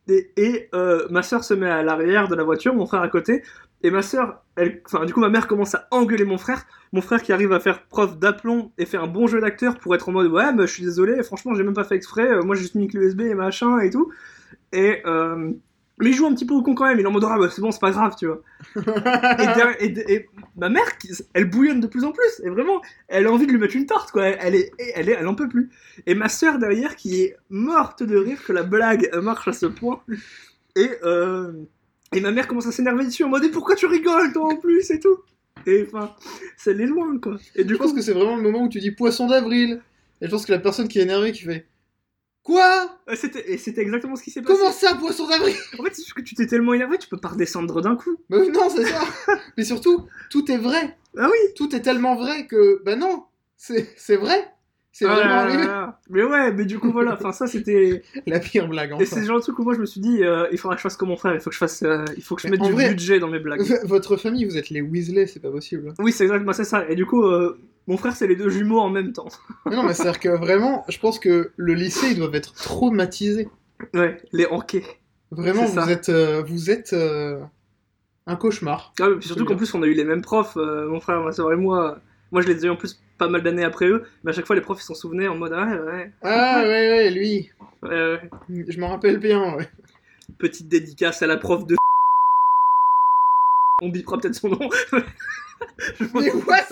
Et, et, ma soeur se met à l'arrière de la voiture, mon frère à côté. Et ma soeur, elle, enfin, du coup, ma mère commence à engueuler mon frère. Mon frère qui arrive à faire preuve d'aplomb et faire un bon jeu d'acteur pour être en mode Ouais, bah, je suis désolé, franchement, j'ai même pas fait exprès. euh, moi, j'ai juste mis que l'USB et machin et tout. Et. Euh, mais il joue un petit peu au con quand même. Il est en mode Ah, bah, c'est bon, c'est pas grave, tu vois. et, <laughs> derrière- et- et ma mère, qui- elle bouillonne de plus en plus. Et vraiment, elle a envie de lui mettre une tarte, quoi. Elle, est, elle, est, elle en peut plus. Et ma soeur derrière, qui est morte de rire que la blague marche à ce point. Et, euh, et ma mère commence à s'énerver dessus en mode Et pourquoi tu rigoles, toi, en plus, et tout. Et enfin, ça l'est loin, quoi. Et du Je pense que c'est vraiment le moment où tu dis poisson d'avril. Et je pense que la personne qui est énervée qui fait Quoi? Euh, c'était exactement ce qui s'est passé. Comment ça, poisson d'avril? <laughs> En fait, c'est juste que tu t'es tellement énervé, tu peux pas redescendre d'un coup. Bah non, c'est ça. Mais surtout, tout est vrai. Ah oui Tout est tellement vrai que, bah non, c'est vrai. C'est Ah vraiment là là arrivé. là. Mais ouais, mais du coup, voilà. Enfin, ça, c'était. <laughs> La pire blague, Et c'est le genre de truc où moi je me suis dit, euh, il faudra que je fasse comme mon frère, il faut que je fasse, euh, il faut que je Mais mette en du vrai- budget dans mes blagues. Votre famille, vous êtes les Weasley, c'est pas possible. Oui, c'est exactement c'est ça. Et du coup, euh, mon frère c'est les deux jumeaux en même temps. Mais <laughs> non, mais c'est-à-dire que vraiment, je pense que le lycée, ils doivent être traumatisés. Ouais, les hockey. Vraiment, vous êtes, vous êtes un cauchemar. Ah, surtout qu'en plus on a eu les mêmes profs, mon frère, ma soeur et moi. Moi je les ai eu en plus pas mal d'années après eux, mais à chaque fois les profs ils s'en souvenaient en mode ah ouais, Ah ouais, ouais, lui. ouais, ouais. Je m'en rappelle bien, ouais. Petite dédicace à la prof de. <laughs> On bipera peut-être son nom. <laughs> Mais what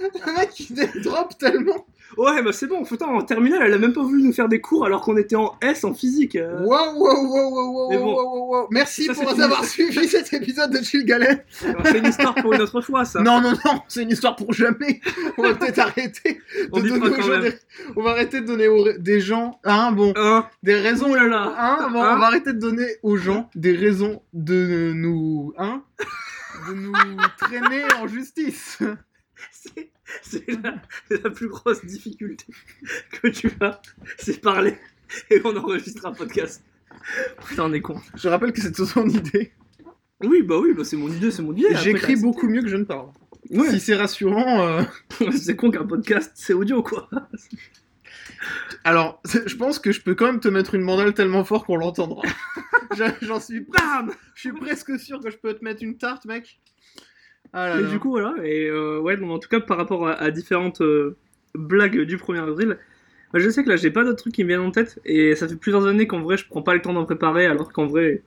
Le mec, il drop tellement. Ouais, bah c'est bon, putain, en terminale elle a même pas voulu nous faire des cours alors qu'on était en S en physique. Wow, wow, wow, wow, wow, Mais wow. Merci Ça, pour une- avoir suivi cet épisode de Chill Galette. C'est une histoire pour une autre fois ça. Non, non, non, c'est une histoire pour jamais. On va peut-être arrêter de On donner aux gens des... On va arrêter de donner aux... des gens... Hein, bon, Hein des raisons... Oh là là Hein, bon, Hein on va arrêter de donner aux gens des raisons de nous... Hein De nous traîner en justice. C'est la, plus grosse difficulté que tu as, c'est parler et on enregistre un podcast. Putain, on est con. Je rappelle que c'est son idée. Oui, bah oui, bah c'est mon idée, c'est mon idée. J'écris beaucoup mieux que je ne parle. Ouais, Si c'est rassurant... euh, <laughs> c'est con qu'un podcast, c'est audio quoi. Alors, <laughs> je pense que je peux quand même te mettre une mandale tellement fort qu'on l'entendra. <laughs> Je- J'en suis, Bam je suis presque sûr que je peux te mettre une tarte, mec. Ah là là. du coup, voilà, et euh, ouais, donc, en tout cas, par rapport à, à différentes euh, blagues du 1er avril, bah, je sais que là, j'ai pas d'autres trucs qui me viennent en tête, et ça fait plusieurs années qu'en vrai, je prends pas le temps d'en préparer, alors qu'en vrai,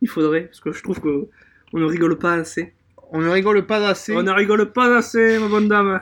il faudrait, parce que je trouve que on ne rigole pas assez. on ne rigole pas assez. On ne rigole pas assez, ma bonne dame.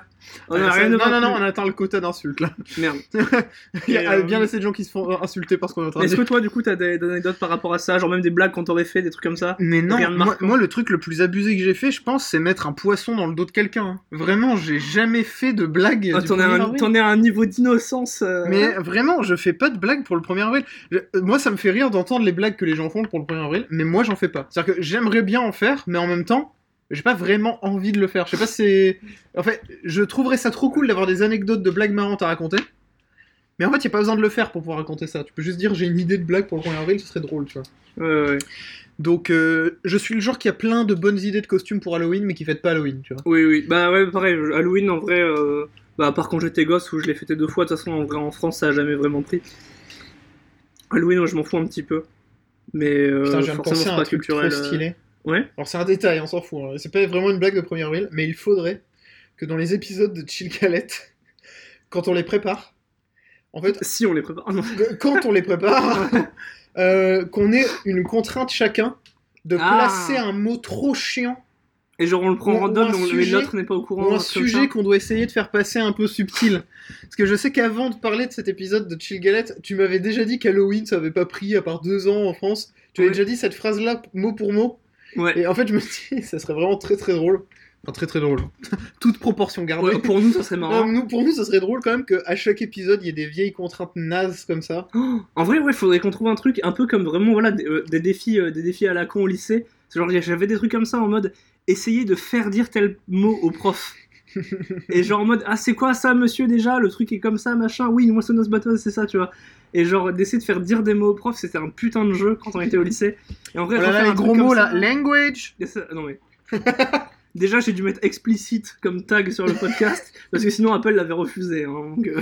On a ça- rien de non, non, non, on atteint le quota d'insultes là. Merde. <laughs> Il y a euh, bien assez de gens qui se font euh, insulter parce qu'on est en train de Est-ce que toi, du coup, t'as des, des anecdotes par rapport à ça, genre même des blagues qu'on t'aurait fait, des trucs comme ça Mais non, moi, le truc le plus abusé que j'ai fait, je pense, c'est mettre un poisson dans le dos de quelqu'un. hein. Vraiment, j'ai jamais fait de blague. Ah, T'en es, 1er à un- niveau d'innocence. euh, Mais vraiment, je fais pas de blagues pour le 1er avril. Je- euh, moi, ça me fait rire d'entendre les blagues que les gens font pour le 1er avril, mais moi, j'en fais pas. C'est-à-dire que j'aimerais bien en faire, mais en même temps, j'ai pas vraiment envie de le faire. Je sais pas si c'est. En fait, je trouverais ça trop cool d'avoir des anecdotes de blagues marrantes à raconter. Mais en fait, y a pas besoin de le faire pour pouvoir raconter ça. Tu peux juste dire j'ai une idée de blague pour le 1er avril, ce serait drôle, tu vois. Ouais, ouais. Donc, euh, je suis le genre qui a plein de bonnes idées de costumes pour Halloween, mais qui fête pas Halloween, tu vois. Oui, oui. Bah ouais, pareil. Halloween, en vrai, euh, bah, à part quand j'étais gosse où je l'ai fêté deux fois, de toute façon, en vrai, en France, ça a jamais vraiment pris. Halloween, je m'en fous un petit peu. Mais euh, Putain, forcément, c'est pas culturel. trop euh, stylé. Ouais. Alors c'est un détail, on s'en fout. hein. C'est pas vraiment une blague de 1er avril, mais il faudrait que dans les épisodes de Chill Galette, <laughs> quand on les prépare, en fait, Si on les prépare. Non. quand on les prépare, <laughs> euh, qu'on ait une contrainte chacun de Ah. placer un mot trop chiant Et genre, on le prend Ou- random, ou un donc sujet- l'autre n'est pas au courant. ou un un truc comme sujet ça. qu'on doit essayer de faire passer un peu subtil. Parce que je sais qu'avant de parler de cet épisode de Chill Galette, tu m'avais déjà dit qu'Halloween ça avait pas pris à part deux ans en France. Tu avais Oui. déjà dit cette phrase-là mot pour mot. Ouais. Et en fait, je me dis, <laughs> ça serait vraiment très très drôle. Enfin, très très drôle. <laughs> Toute proportion gardée. Ouais, pour nous, ça serait Non, marrant. nous, pour nous, ça serait drôle quand même qu'à chaque épisode, il y ait des vieilles contraintes nazes comme ça. Oh, en vrai, ouais, faudrait qu'on trouve un truc un peu comme vraiment voilà des, euh, des défis, euh, des défis à la con au lycée. C'est genre j'avais des trucs comme ça en mode essayer de faire dire tel mot au prof. et genre en mode ah c'est quoi ça monsieur déjà? Le truc est comme ça machin. Oui moissonneuse batteuse c'est ça tu vois. Et genre d'essayer de faire dire des mots au prof c'était un putain de jeu quand on était au lycée. Et en vrai Oh là là, refaire les un gros mots là. Language. Ça- non mais. <laughs> Déjà j'ai dû mettre explicite comme tag sur le podcast <laughs> parce que sinon Apple l'avait refusé hein, donc, euh,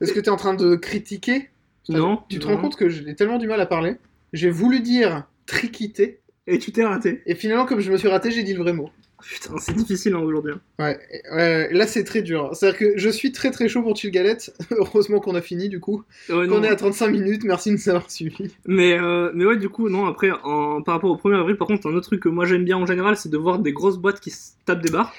Est-ce que t'es en train de critiquer? Non Tu te non. rends compte que j'ai tellement du mal à parler? J'ai voulu dire triquité, Et tu t'es raté. et finalement, comme je me suis raté, j'ai dit le vrai mot. Putain, c'est difficile hein, aujourd'hui. hein. Ouais, ouais, là c'est très dur. C'est-à-dire que je suis très très chaud pour Chill Galette. <laughs> Heureusement qu'on a fini du coup. Ouais, Qu'on non. est à 35 minutes, merci de nous avoir suivis. Mais, euh, mais ouais, du coup, non, après, en, par rapport au 1er avril, par contre, un autre truc que moi j'aime bien en général, c'est de voir des grosses boîtes qui se tapent des barres.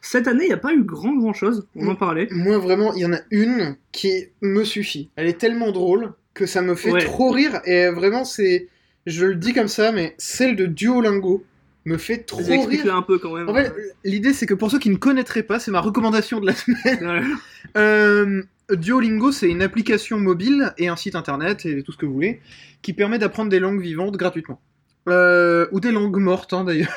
Cette année, il n'y a pas eu grand grand chose, on en parlait. Moi vraiment, il y en a une qui me suffit. Elle est tellement drôle que ça me fait Ouais. trop rire. Et vraiment, c'est. Je le dis comme ça, mais celle de Duolingo me fait trop rire. un peu quand même. En fait, l'idée c'est que pour ceux qui ne connaîtraient pas, c'est ma recommandation de la <laughs> semaine. Ouais. Euh, Duolingo, c'est une application mobile et un site internet et tout ce que vous voulez qui permet d'apprendre des langues vivantes gratuitement. Euh, ou des langues mortes hein, d'ailleurs,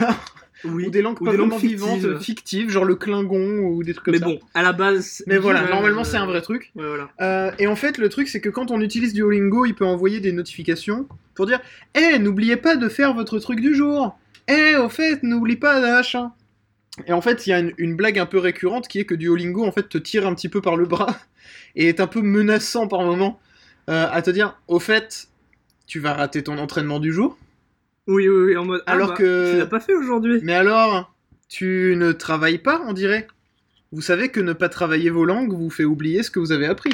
oui. ou des langues Ou pas des langues vivantes, fictives. genre le klingon ou des trucs comme Mais ça. bon, à la base. Mais voilà, normalement euh, c'est un vrai truc. Ouais, voilà. Euh, et en fait, le truc c'est que quand on utilise Duolingo, il peut envoyer des notifications pour dire Eh, n'oubliez pas de faire votre truc du jour Eh, au fait, n'oublie pas d'achat Et en fait, il y a une, une blague un peu récurrente qui est que Duolingo en fait te tire un petit peu par le bras <laughs> et est un peu menaçant par moment euh, à te dire Au fait, tu vas rater ton entraînement du jour Oui, oui, oui, en mode. ah, Alors bah, que- Tu l'as pas fait aujourd'hui. Mais alors, tu ne travailles pas, on dirait. Vous savez que ne pas travailler vos langues vous fait oublier ce que vous avez appris.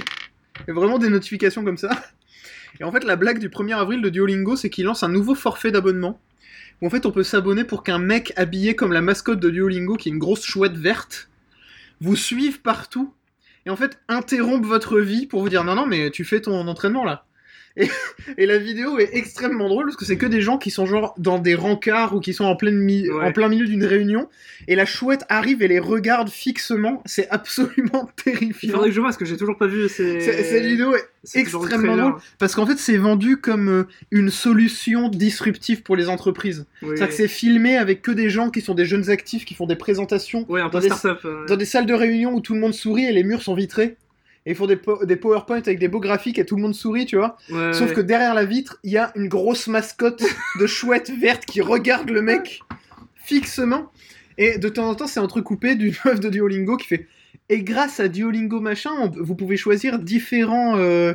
A vraiment des notifications comme ça. Et en fait, la blague du 1er avril de Duolingo, c'est qu'il lance un nouveau forfait d'abonnement. En fait, on peut s'abonner pour qu'un mec habillé comme la mascotte de Duolingo, qui est une grosse chouette verte, vous suive partout. Et en fait, interrompe votre vie pour vous dire non, non, mais tu fais ton entraînement là. Et, <laughs> et la vidéo est extrêmement drôle parce que c'est que des gens qui sont genre dans des rencarts ou qui sont en, pleine mi- Ouais. en plein milieu d'une réunion et la chouette arrive et les regarde fixement. C'est absolument <laughs> Il terrifiant. faudrait que je vois parce que j'ai toujours pas vu. C'est- Cette vidéo est extrêmement drôle parce qu'en fait c'est vendu comme euh, une solution disruptive pour les entreprises. Oui. C'est-à-dire que c'est filmé avec que des gens qui sont des jeunes actifs qui font des présentations Ouais, dans des- euh. dans des salles de réunion où tout le monde sourit et les murs sont vitrés. Et ils font des, po- des PowerPoint avec des beaux graphiques et tout le monde sourit, tu vois. Ouais, Sauf ouais. que derrière la vitre, il y a une grosse mascotte <laughs> de chouette verte qui regarde le mec fixement. Et de temps en temps, c'est entrecoupé d'une meuf de Duolingo qui fait. Et grâce à Duolingo machin, on- vous pouvez choisir différents, euh,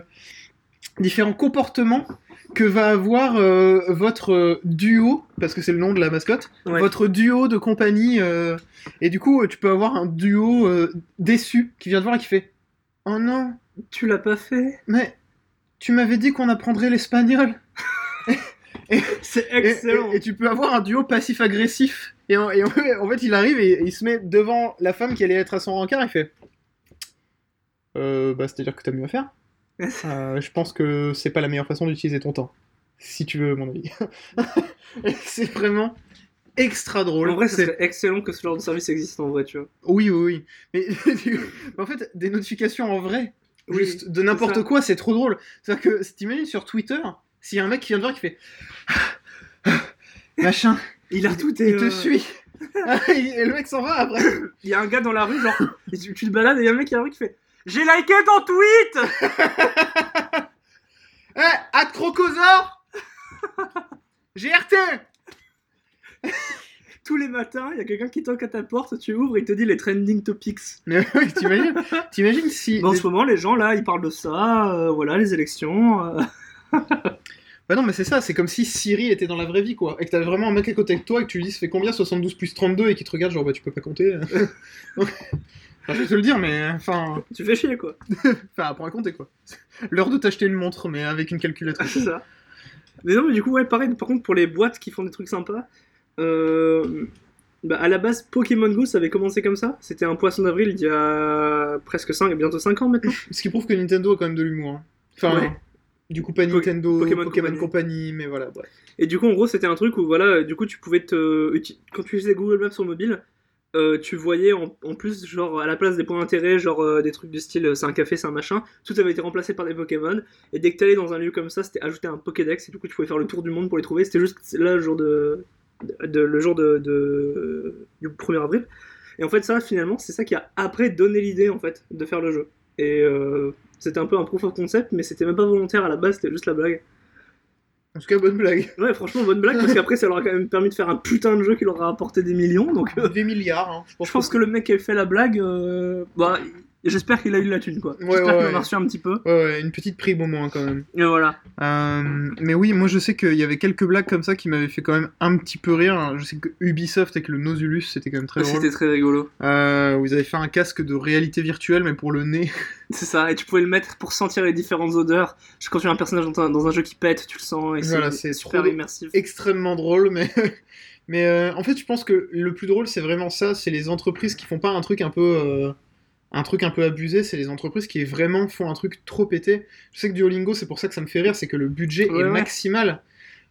différents comportements que va avoir euh, votre euh, duo, parce que c'est le nom de la mascotte, Ouais. votre duo de compagnie. euh, et du coup, tu peux avoir un duo déçu qui vient te voir et qui fait Oh non, Tu l'as pas fait mais tu m'avais dit qu'on apprendrait l'espagnol. <laughs> C'est excellent. et- et tu peux avoir un duo passif-agressif. Et, en, et en fait, en fait, il arrive et, il se met devant la femme qui allait être à son rencard. Il fait euh, Bah, c'est-à-dire que t'as mieux à faire. <laughs> Euh, je pense que c'est pas la meilleure façon d'utiliser ton temps. Si tu veux, mon avis. <laughs> C'est vraiment extra drôle. En vrai, C'est- excellent que ce genre de service existe en vrai, tu vois. Oui, oui, oui. Mais <laughs> en fait, des notifications en vrai, Oui, juste de n'importe quoi, c'est trop drôle. C'est-à-dire que, t'imagines sur Twitter, s'il y a un mec qui vient te voir qui fait machin, Il a tout il et, te euh, suit. <laughs> et le mec s'en va après. Il y a un gars dans la rue, genre, tu, tu te balades et il y a un mec qui arrive qui fait J'ai liké ton tweet <laughs> Eh, Ad Crocosaure GRT <laughs> Tous les matins, il y a quelqu'un qui toque à ta porte, tu ouvres et il te dit les trending topics. <laughs> Mais oui, t'imagines T'imagines si. En ce moment, les gens là, ils parlent de ça, euh, voilà, les élections. euh. <laughs> Bah non, mais c'est ça, c'est comme si Siri était dans la vraie vie, quoi. Et que t'avais vraiment un mec à côté de toi et que tu lui dis ça fait combien 72 plus 32 et qu'il te regarde genre bah tu peux pas compter. Donc, enfin, je vais te le dire, mais enfin. Tu fais chier quoi. Enfin, apprends à compter, quoi. L'heure de t'acheter une montre, mais avec une calculatrice. c'est ça. Mais non, mais du coup, ouais, pareil, par contre, pour les boîtes qui font des trucs sympas, euh, bah, à la base, Pokémon Go, ça avait commencé comme ça. C'était un poisson d'avril il y a presque 5, bientôt 5 ans maintenant. <laughs> Ce qui prouve que Nintendo a quand même de l'humour. hein. Enfin, Ouais. du coup, pas Po- Nintendo, Pokémon Pokémon, Company. Company, mais voilà, bref. Et du coup, en gros, c'était un truc où, voilà, du coup, tu pouvais te. uti- Quand tu utilisais Google Maps sur mobile, euh, tu voyais en, en plus, genre, à la place des points d'intérêt, genre euh, des trucs du style euh, c'est un café, c'est un machin, tout avait été remplacé par des Pokémon. Et dès que t'allais dans un lieu comme ça, c'était ajouter un Pokédex, et du coup, tu pouvais faire le tour du monde pour les trouver. C'était juste là le jour de. De- le jour de, de- du 1er avril. Et en fait, ça, finalement, c'est ça qui a après donné l'idée, en fait, de faire le jeu. Et euh, c'était un peu un proof of concept, mais c'était même pas volontaire à la base, c'était juste la blague. En tout cas, bonne blague. Ouais, franchement, bonne blague, parce qu'après, ça leur a quand même permis de faire un putain de jeu qui leur a apporté des millions. Donc, euh, Des milliards, hein. je pense. je pense que le mec qui a fait la blague, euh, bah, Et j'espère qu'il a eu de la thune, quoi. Ouais, j'espère ouais, qu'il en a reçu un petit peu. Ouais, une petite prime au moins quand même. Et voilà. Euh, mais oui, moi je sais qu'il y avait quelques blagues comme ça qui m'avaient fait quand même un petit peu rire. Je sais que Ubisoft avec le Nozulus, c'était quand même très drôle. C'était très rigolo. Euh, où ils avaient fait un casque de réalité virtuelle, mais pour le nez. <laughs> C'est ça. Et tu pouvais le mettre pour sentir les différentes odeurs. Quand tu as un personnage dans un, dans un jeu qui pète, tu le sens. Et Voilà, c'est super immersif. Extrêmement drôle, mais. <laughs> mais euh, en fait, je pense que le plus drôle, c'est vraiment ça c'est les entreprises qui font pas un truc un peu. Un truc un peu abusé, c'est les entreprises qui vraiment font un truc trop pété. Je sais que Duolingo, c'est pour ça que ça me fait rire, c'est que le budget Ouais, est ouais. maximal.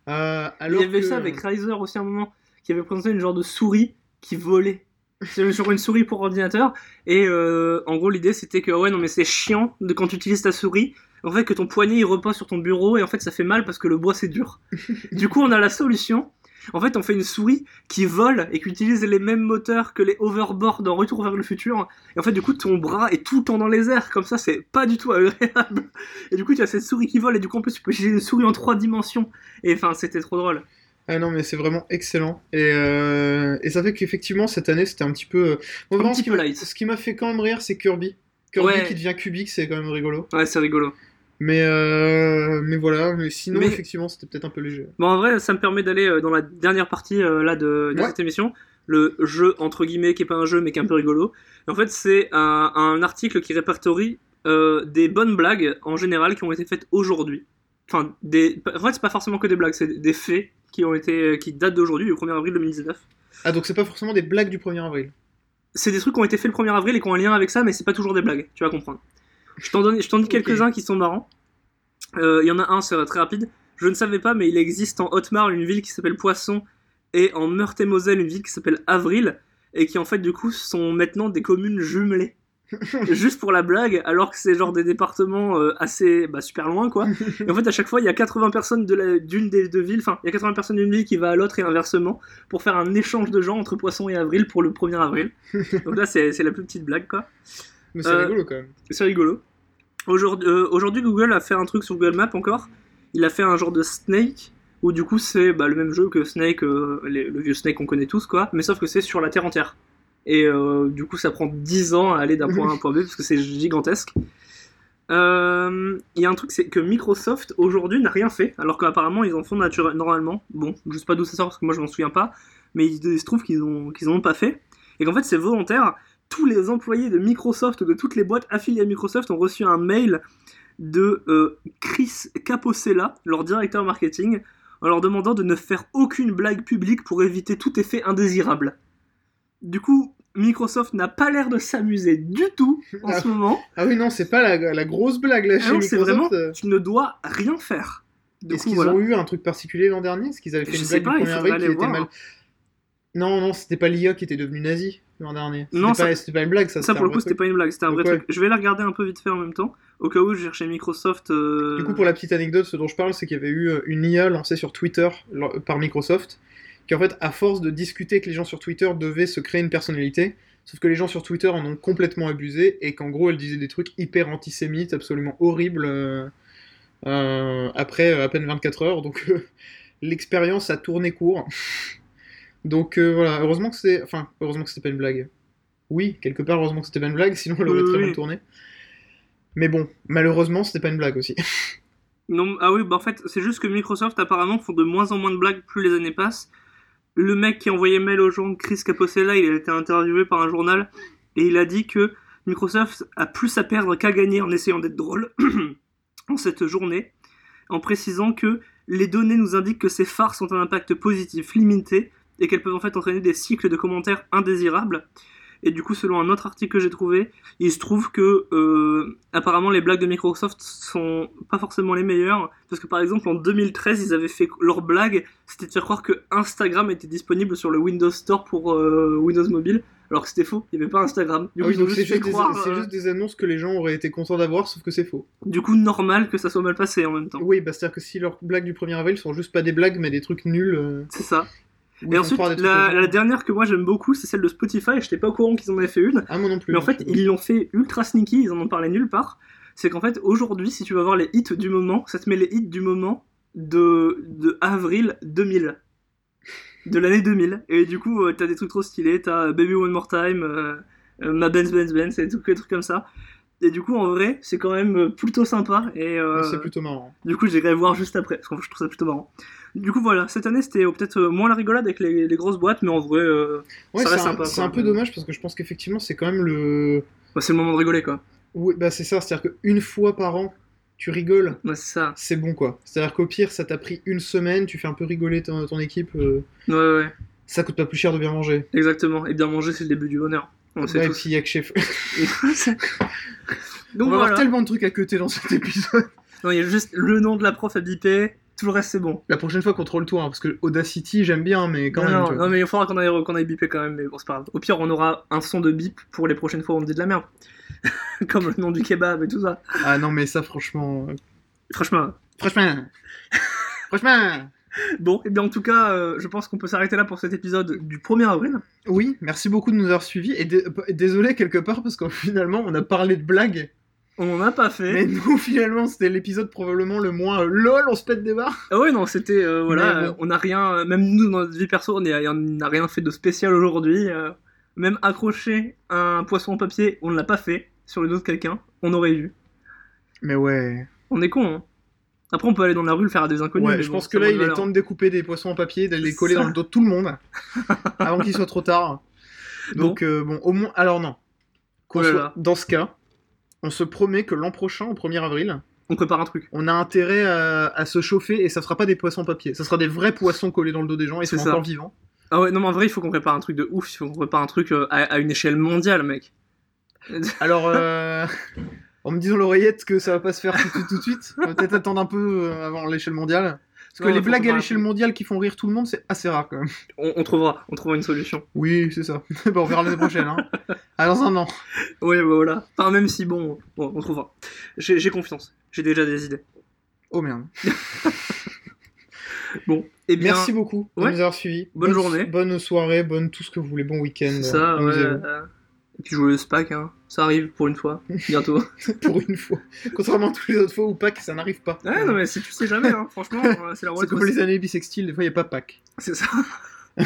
Euh, Il alors y avait que- ça avec Riser aussi à un moment, qui avait présenté une genre de souris qui volait. C'est sur une souris pour ordinateur. Et euh, en gros, l'idée c'était que ouais, non, mais c'est chiant de quand tu utilises ta souris. En fait, que ton poignet il repose sur ton bureau et en fait ça fait mal parce que le bois c'est dur. <laughs> du coup, on a la solution. En fait, on fait une souris qui vole et qui utilise les mêmes moteurs que les hoverboards dans Retour vers le futur. Et en fait, du coup, ton bras est tout le temps dans les airs. Comme ça, c'est pas du tout agréable. Et du coup, tu as cette souris qui vole et du coup, en plus, tu peux utiliser une souris en trois dimensions. Et enfin, c'était trop drôle. Ah non, mais c'est vraiment excellent. Et, euh, et ça fait qu'effectivement, cette année, c'était un petit peu. euh, vraiment, petit peu light. Ce qui m'a fait quand même rire, c'est Kirby. Kirby Ouais. qui devient cubique, c'est quand même rigolo. Ouais, c'est rigolo. Mais, euh, mais voilà, mais sinon, Mais- effectivement, c'était peut-être un peu léger. Bon, en vrai, ça me permet d'aller euh, dans la dernière partie euh, là de, de Ouais. cette émission. Le jeu, entre guillemets, qui est pas un jeu mais qui est un peu <laughs> rigolo. En fait, c'est un, un article qui répertorie euh, des bonnes blagues en général qui ont été faites aujourd'hui. Enfin, des... en fait, c'est pas forcément que des blagues, c'est des faits qui ont été qui datent d'aujourd'hui, du 1er avril 2019. Ah, donc c'est pas forcément des blagues du 1er avril. C'est des trucs qui ont été faits le 1er avril et qui ont un lien avec ça, mais c'est pas toujours des blagues, tu vas comprendre. Je t'en donne, je t'en dis quelques-uns qui sont marrants. Euh, Il y en a un, c'est très rapide. Je ne savais pas, mais il existe en Haute-Marne une ville qui s'appelle Poisson et en Meurthe-et-Moselle une ville qui s'appelle Avril et qui en fait du coup sont maintenant des communes jumelées. <laughs> Juste pour la blague, alors que c'est genre des départements euh, assez bah, super loin quoi. Et en fait à chaque fois il y a 80 personnes de la- d'une des deux villes, enfin il y a 80 personnes d'une ville qui va à l'autre et inversement pour faire un échange de gens entre Poisson et Avril pour le 1er avril. Donc là c'est c'est la plus petite blague quoi. Mais c'est Euh, rigolo quand même. C'est rigolo. Aujourd'hui, euh, aujourd'hui, Google a fait un truc sur Google Maps encore. Il a fait un genre de Snake, où du coup c'est bah, le même jeu que Snake, euh, les- le vieux Snake qu'on connaît tous, quoi. Mais sauf que c'est sur la Terre entière. Et du coup, ça prend 10 ans à aller d'un point A à un point B, parce que c'est gigantesque. Il y a un truc, c'est que Microsoft aujourd'hui n'a rien fait, alors qu'apparemment ils en font normalement. Bon, je sais pas d'où ça sort parce que moi je m'en souviens pas, mais il, se trouve qu'ils ont qu'ils en ont pas fait, et qu'en fait c'est volontaire. Tous les employés de Microsoft, de toutes les boîtes affiliées à Microsoft, ont reçu un mail de euh, Chris Caposella, leur directeur marketing, en leur demandant de ne faire aucune blague publique pour éviter tout effet indésirable. Du coup, Microsoft n'a pas l'air de s'amuser du tout en Ah. ce moment. Ah oui, non, c'est pas la, la grosse blague là Ah chez non, c'est Microsoft. vraiment, euh. tu ne dois rien faire. Est-ce qu'ils voilà. ont eu un truc particulier l'an dernier? Est-ce qu'ils avaient fait Je une blague pas, du il 1er faudrait avril qui était mal. Non, non, c'était pas l'IA qui était devenue nazie l'an dernier. Non, C'était pas, c'était pas une blague, ça. Ça, pour le coup, c'était pas une blague, c'était un vrai ouais. truc. Je vais la regarder un peu vite fait en même temps, au cas où je cherchais Microsoft. euh, Du coup, pour la petite anecdote, ce dont je parle, c'est qu'il y avait eu euh, une IA lancée sur Twitter par Microsoft, qui en fait, à force de discuter que les gens sur Twitter devaient se créer une personnalité, sauf que les gens sur Twitter en ont complètement abusé, et qu'en gros, elle disait des trucs hyper antisémites, absolument horribles, euh, euh, après à peine 24 heures, donc <laughs> l'expérience a tourné court. Donc euh, voilà, heureusement que c'est... Enfin, heureusement que c'était pas une blague. Oui, quelque part, heureusement que c'était pas une blague, sinon elle aurait Oui, très oui. mal tourné. Mais bon, malheureusement, c'était pas une blague aussi. <laughs> Non, ah oui, bah en fait, c'est juste que Microsoft apparemment font de moins en moins de blagues plus les années passent. Le mec qui envoyait mail aux gens, Chris Caposella, il a été interviewé par un journal et il a dit que Microsoft a plus à perdre qu'à gagner en essayant d'être drôle <clears throat> en cette journée, en précisant que les données nous indiquent que ces farces ont un impact positif limité et qu'elles peuvent en fait entraîner des cycles de commentaires indésirables. Et du coup, selon un autre article que j'ai trouvé, il se trouve que euh, apparemment les blagues de Microsoft sont pas forcément les meilleures parce que par exemple en 2013 ils avaient fait leur blague c'était de faire croire que Instagram était disponible sur le Windows Store pour euh, Windows Mobile alors que c'était faux il n'y avait pas Instagram du Ah oui, donc c'est juste euh, juste des annonces que les gens auraient été contents d'avoir, sauf que c'est faux. du coup normal que ça soit mal passé en même temps Oui, bah c'est-à-dire que si leurs blagues du 1er avril sont juste pas des blagues, mais des trucs nuls. euh, c'est ça et ensuite des trucs la, dernière que moi j'aime beaucoup c'est celle de Spotify j'étais pas au courant qu'ils en avaient fait une Ah, moi non plus. Mais en fait, ils l'ont fait ultra sneaky, ils en ont parlé nulle part. C'est qu'en fait, aujourd'hui, si tu vas voir les hits du moment, ça te met les hits du moment de, de avril 2000. De l'année 2000. Et du coup, euh, t'as des trucs trop stylés. T'as Baby One More Time, euh, euh, ma Benz Benz Benz et tout, des trucs comme ça. Et du coup, en vrai, c'est quand même euh, plutôt sympa. Et euh, C'est plutôt marrant. du coup, j'irai voir juste après, parce que je trouve ça plutôt marrant. Du coup, voilà, cette année, c'était euh, peut-être moins la rigolade avec les, les grosses boîtes, mais en vrai, euh, Ouais, Ça c'est reste un, sympa, c'est un peu dommage parce que je pense qu'effectivement, c'est quand même le. bah, c'est le moment de rigoler, quoi. Oui, bah c'est ça, c'est-à-dire qu'une fois par an, tu rigoles, Ouais, c'est ça. c'est bon quoi. C'est-à-dire qu'au pire, ça t'a pris une semaine, tu fais un peu rigoler ton, ton équipe, euh, ouais, ouais, ça coûte pas plus cher de bien manger. exactement. Et bien manger, c'est le début du bonheur. On le sait Ouais, et tous. puis y a que chez. <laughs> Donc On va voilà. avoir tellement de trucs à côté dans cet épisode. Non, il y a juste le nom de la prof à biper, tout le reste c'est bon. La prochaine fois, contrôle-toi, hein, parce que Audacity, j'aime bien, mais quand non, même. non, tu vois. non, mais il faudra qu'on aille, qu'on aille biper quand même, mais bon, c'est pas grave. Au pire, on aura un son de bip pour les prochaines fois où on dit de la merde. <laughs> Comme le nom du kebab et tout ça. Ah non, mais ça, franchement. euh, Franchement. Franchement. franchement. <laughs> Bon, et bien en tout cas, euh, je pense qu'on peut s'arrêter là pour cet épisode du 1er avril. Oui, merci beaucoup de nous avoir suivis. Et dé- désolé quelque part, parce que <laughs> finalement, on a parlé de blagues. On en a pas fait. Mais nous, <laughs> finalement, c'était l'épisode probablement le moins euh, lol, on se pète des barres. Ah ouais, non, c'était. euh, voilà, Mais bon. euh, on a rien. euh, Même nous, dans notre vie perso, on est- on n'a rien fait de spécial aujourd'hui. euh, même accrocher un poisson en papier, on ne l'a pas fait sur le dos de quelqu'un. On aurait eu. Mais ouais. On est con, hein. Après, on peut aller dans la rue le faire à des inconnus. Ouais, mais je bon, pense que là, il est temps de découper des poissons en papier, d'aller les coller dans le dos de tout le monde, <laughs> avant qu'il soit trop tard. Donc, euh, bon, au moins. Alors, non. Oh là soit- là. Dans ce cas, on se promet que l'an prochain, au 1er avril, On prépare un truc. on a intérêt à, à se chauffer et ça sera pas des poissons en papier. Ça sera des vrais poissons collés dans le dos des gens, ils C'est encore vivants. Ah ouais, non, mais en vrai, il faut qu'on prépare un truc de ouf. Il faut qu'on prépare un truc euh, à, à une échelle mondiale, mec. Alors, <laughs> euh, en me disant l'oreillette que ça va pas se faire tout, de suite, tout de suite, <laughs> on va peut-être attendre un peu euh, avant l'échelle mondiale. Parce que les blagues à l'échelle mondiale qui font rire tout le monde, c'est assez rare quand même. On, on trouvera, on trouvera une solution. Oui, c'est ça. <laughs> Bon, on verra l'année prochaine. Hein. Ah, dans un an. Ouais, bah voilà. Enfin, même si, bon, bon on trouvera. J'ai confiance. J'ai déjà des idées. Oh merde. <laughs> Bon, et bien. Merci beaucoup de nous avoir suivis. Bonne journée. Bonne soirée, bonne tout ce que vous voulez, bon week-end. Ça, ouais. Et puis jouer le SPAC, hein. Ça arrive pour une fois, bientôt. <laughs> Pour une fois. Contrairement à toutes les autres fois où Pâques, ça n'arrive pas. ouais, non, mais si tu sais jamais, hein. Franchement, <laughs> euh, c'est la C'est comme les années bissextiles, des fois il n'y a pas Pâques. C'est ça. <laughs>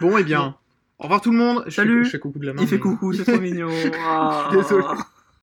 Bon, et bien. Au revoir tout le monde. Je fais Salut. Je fais coucou de la main. Il fait coucou, c'est trop mignon. Ah. Désolé.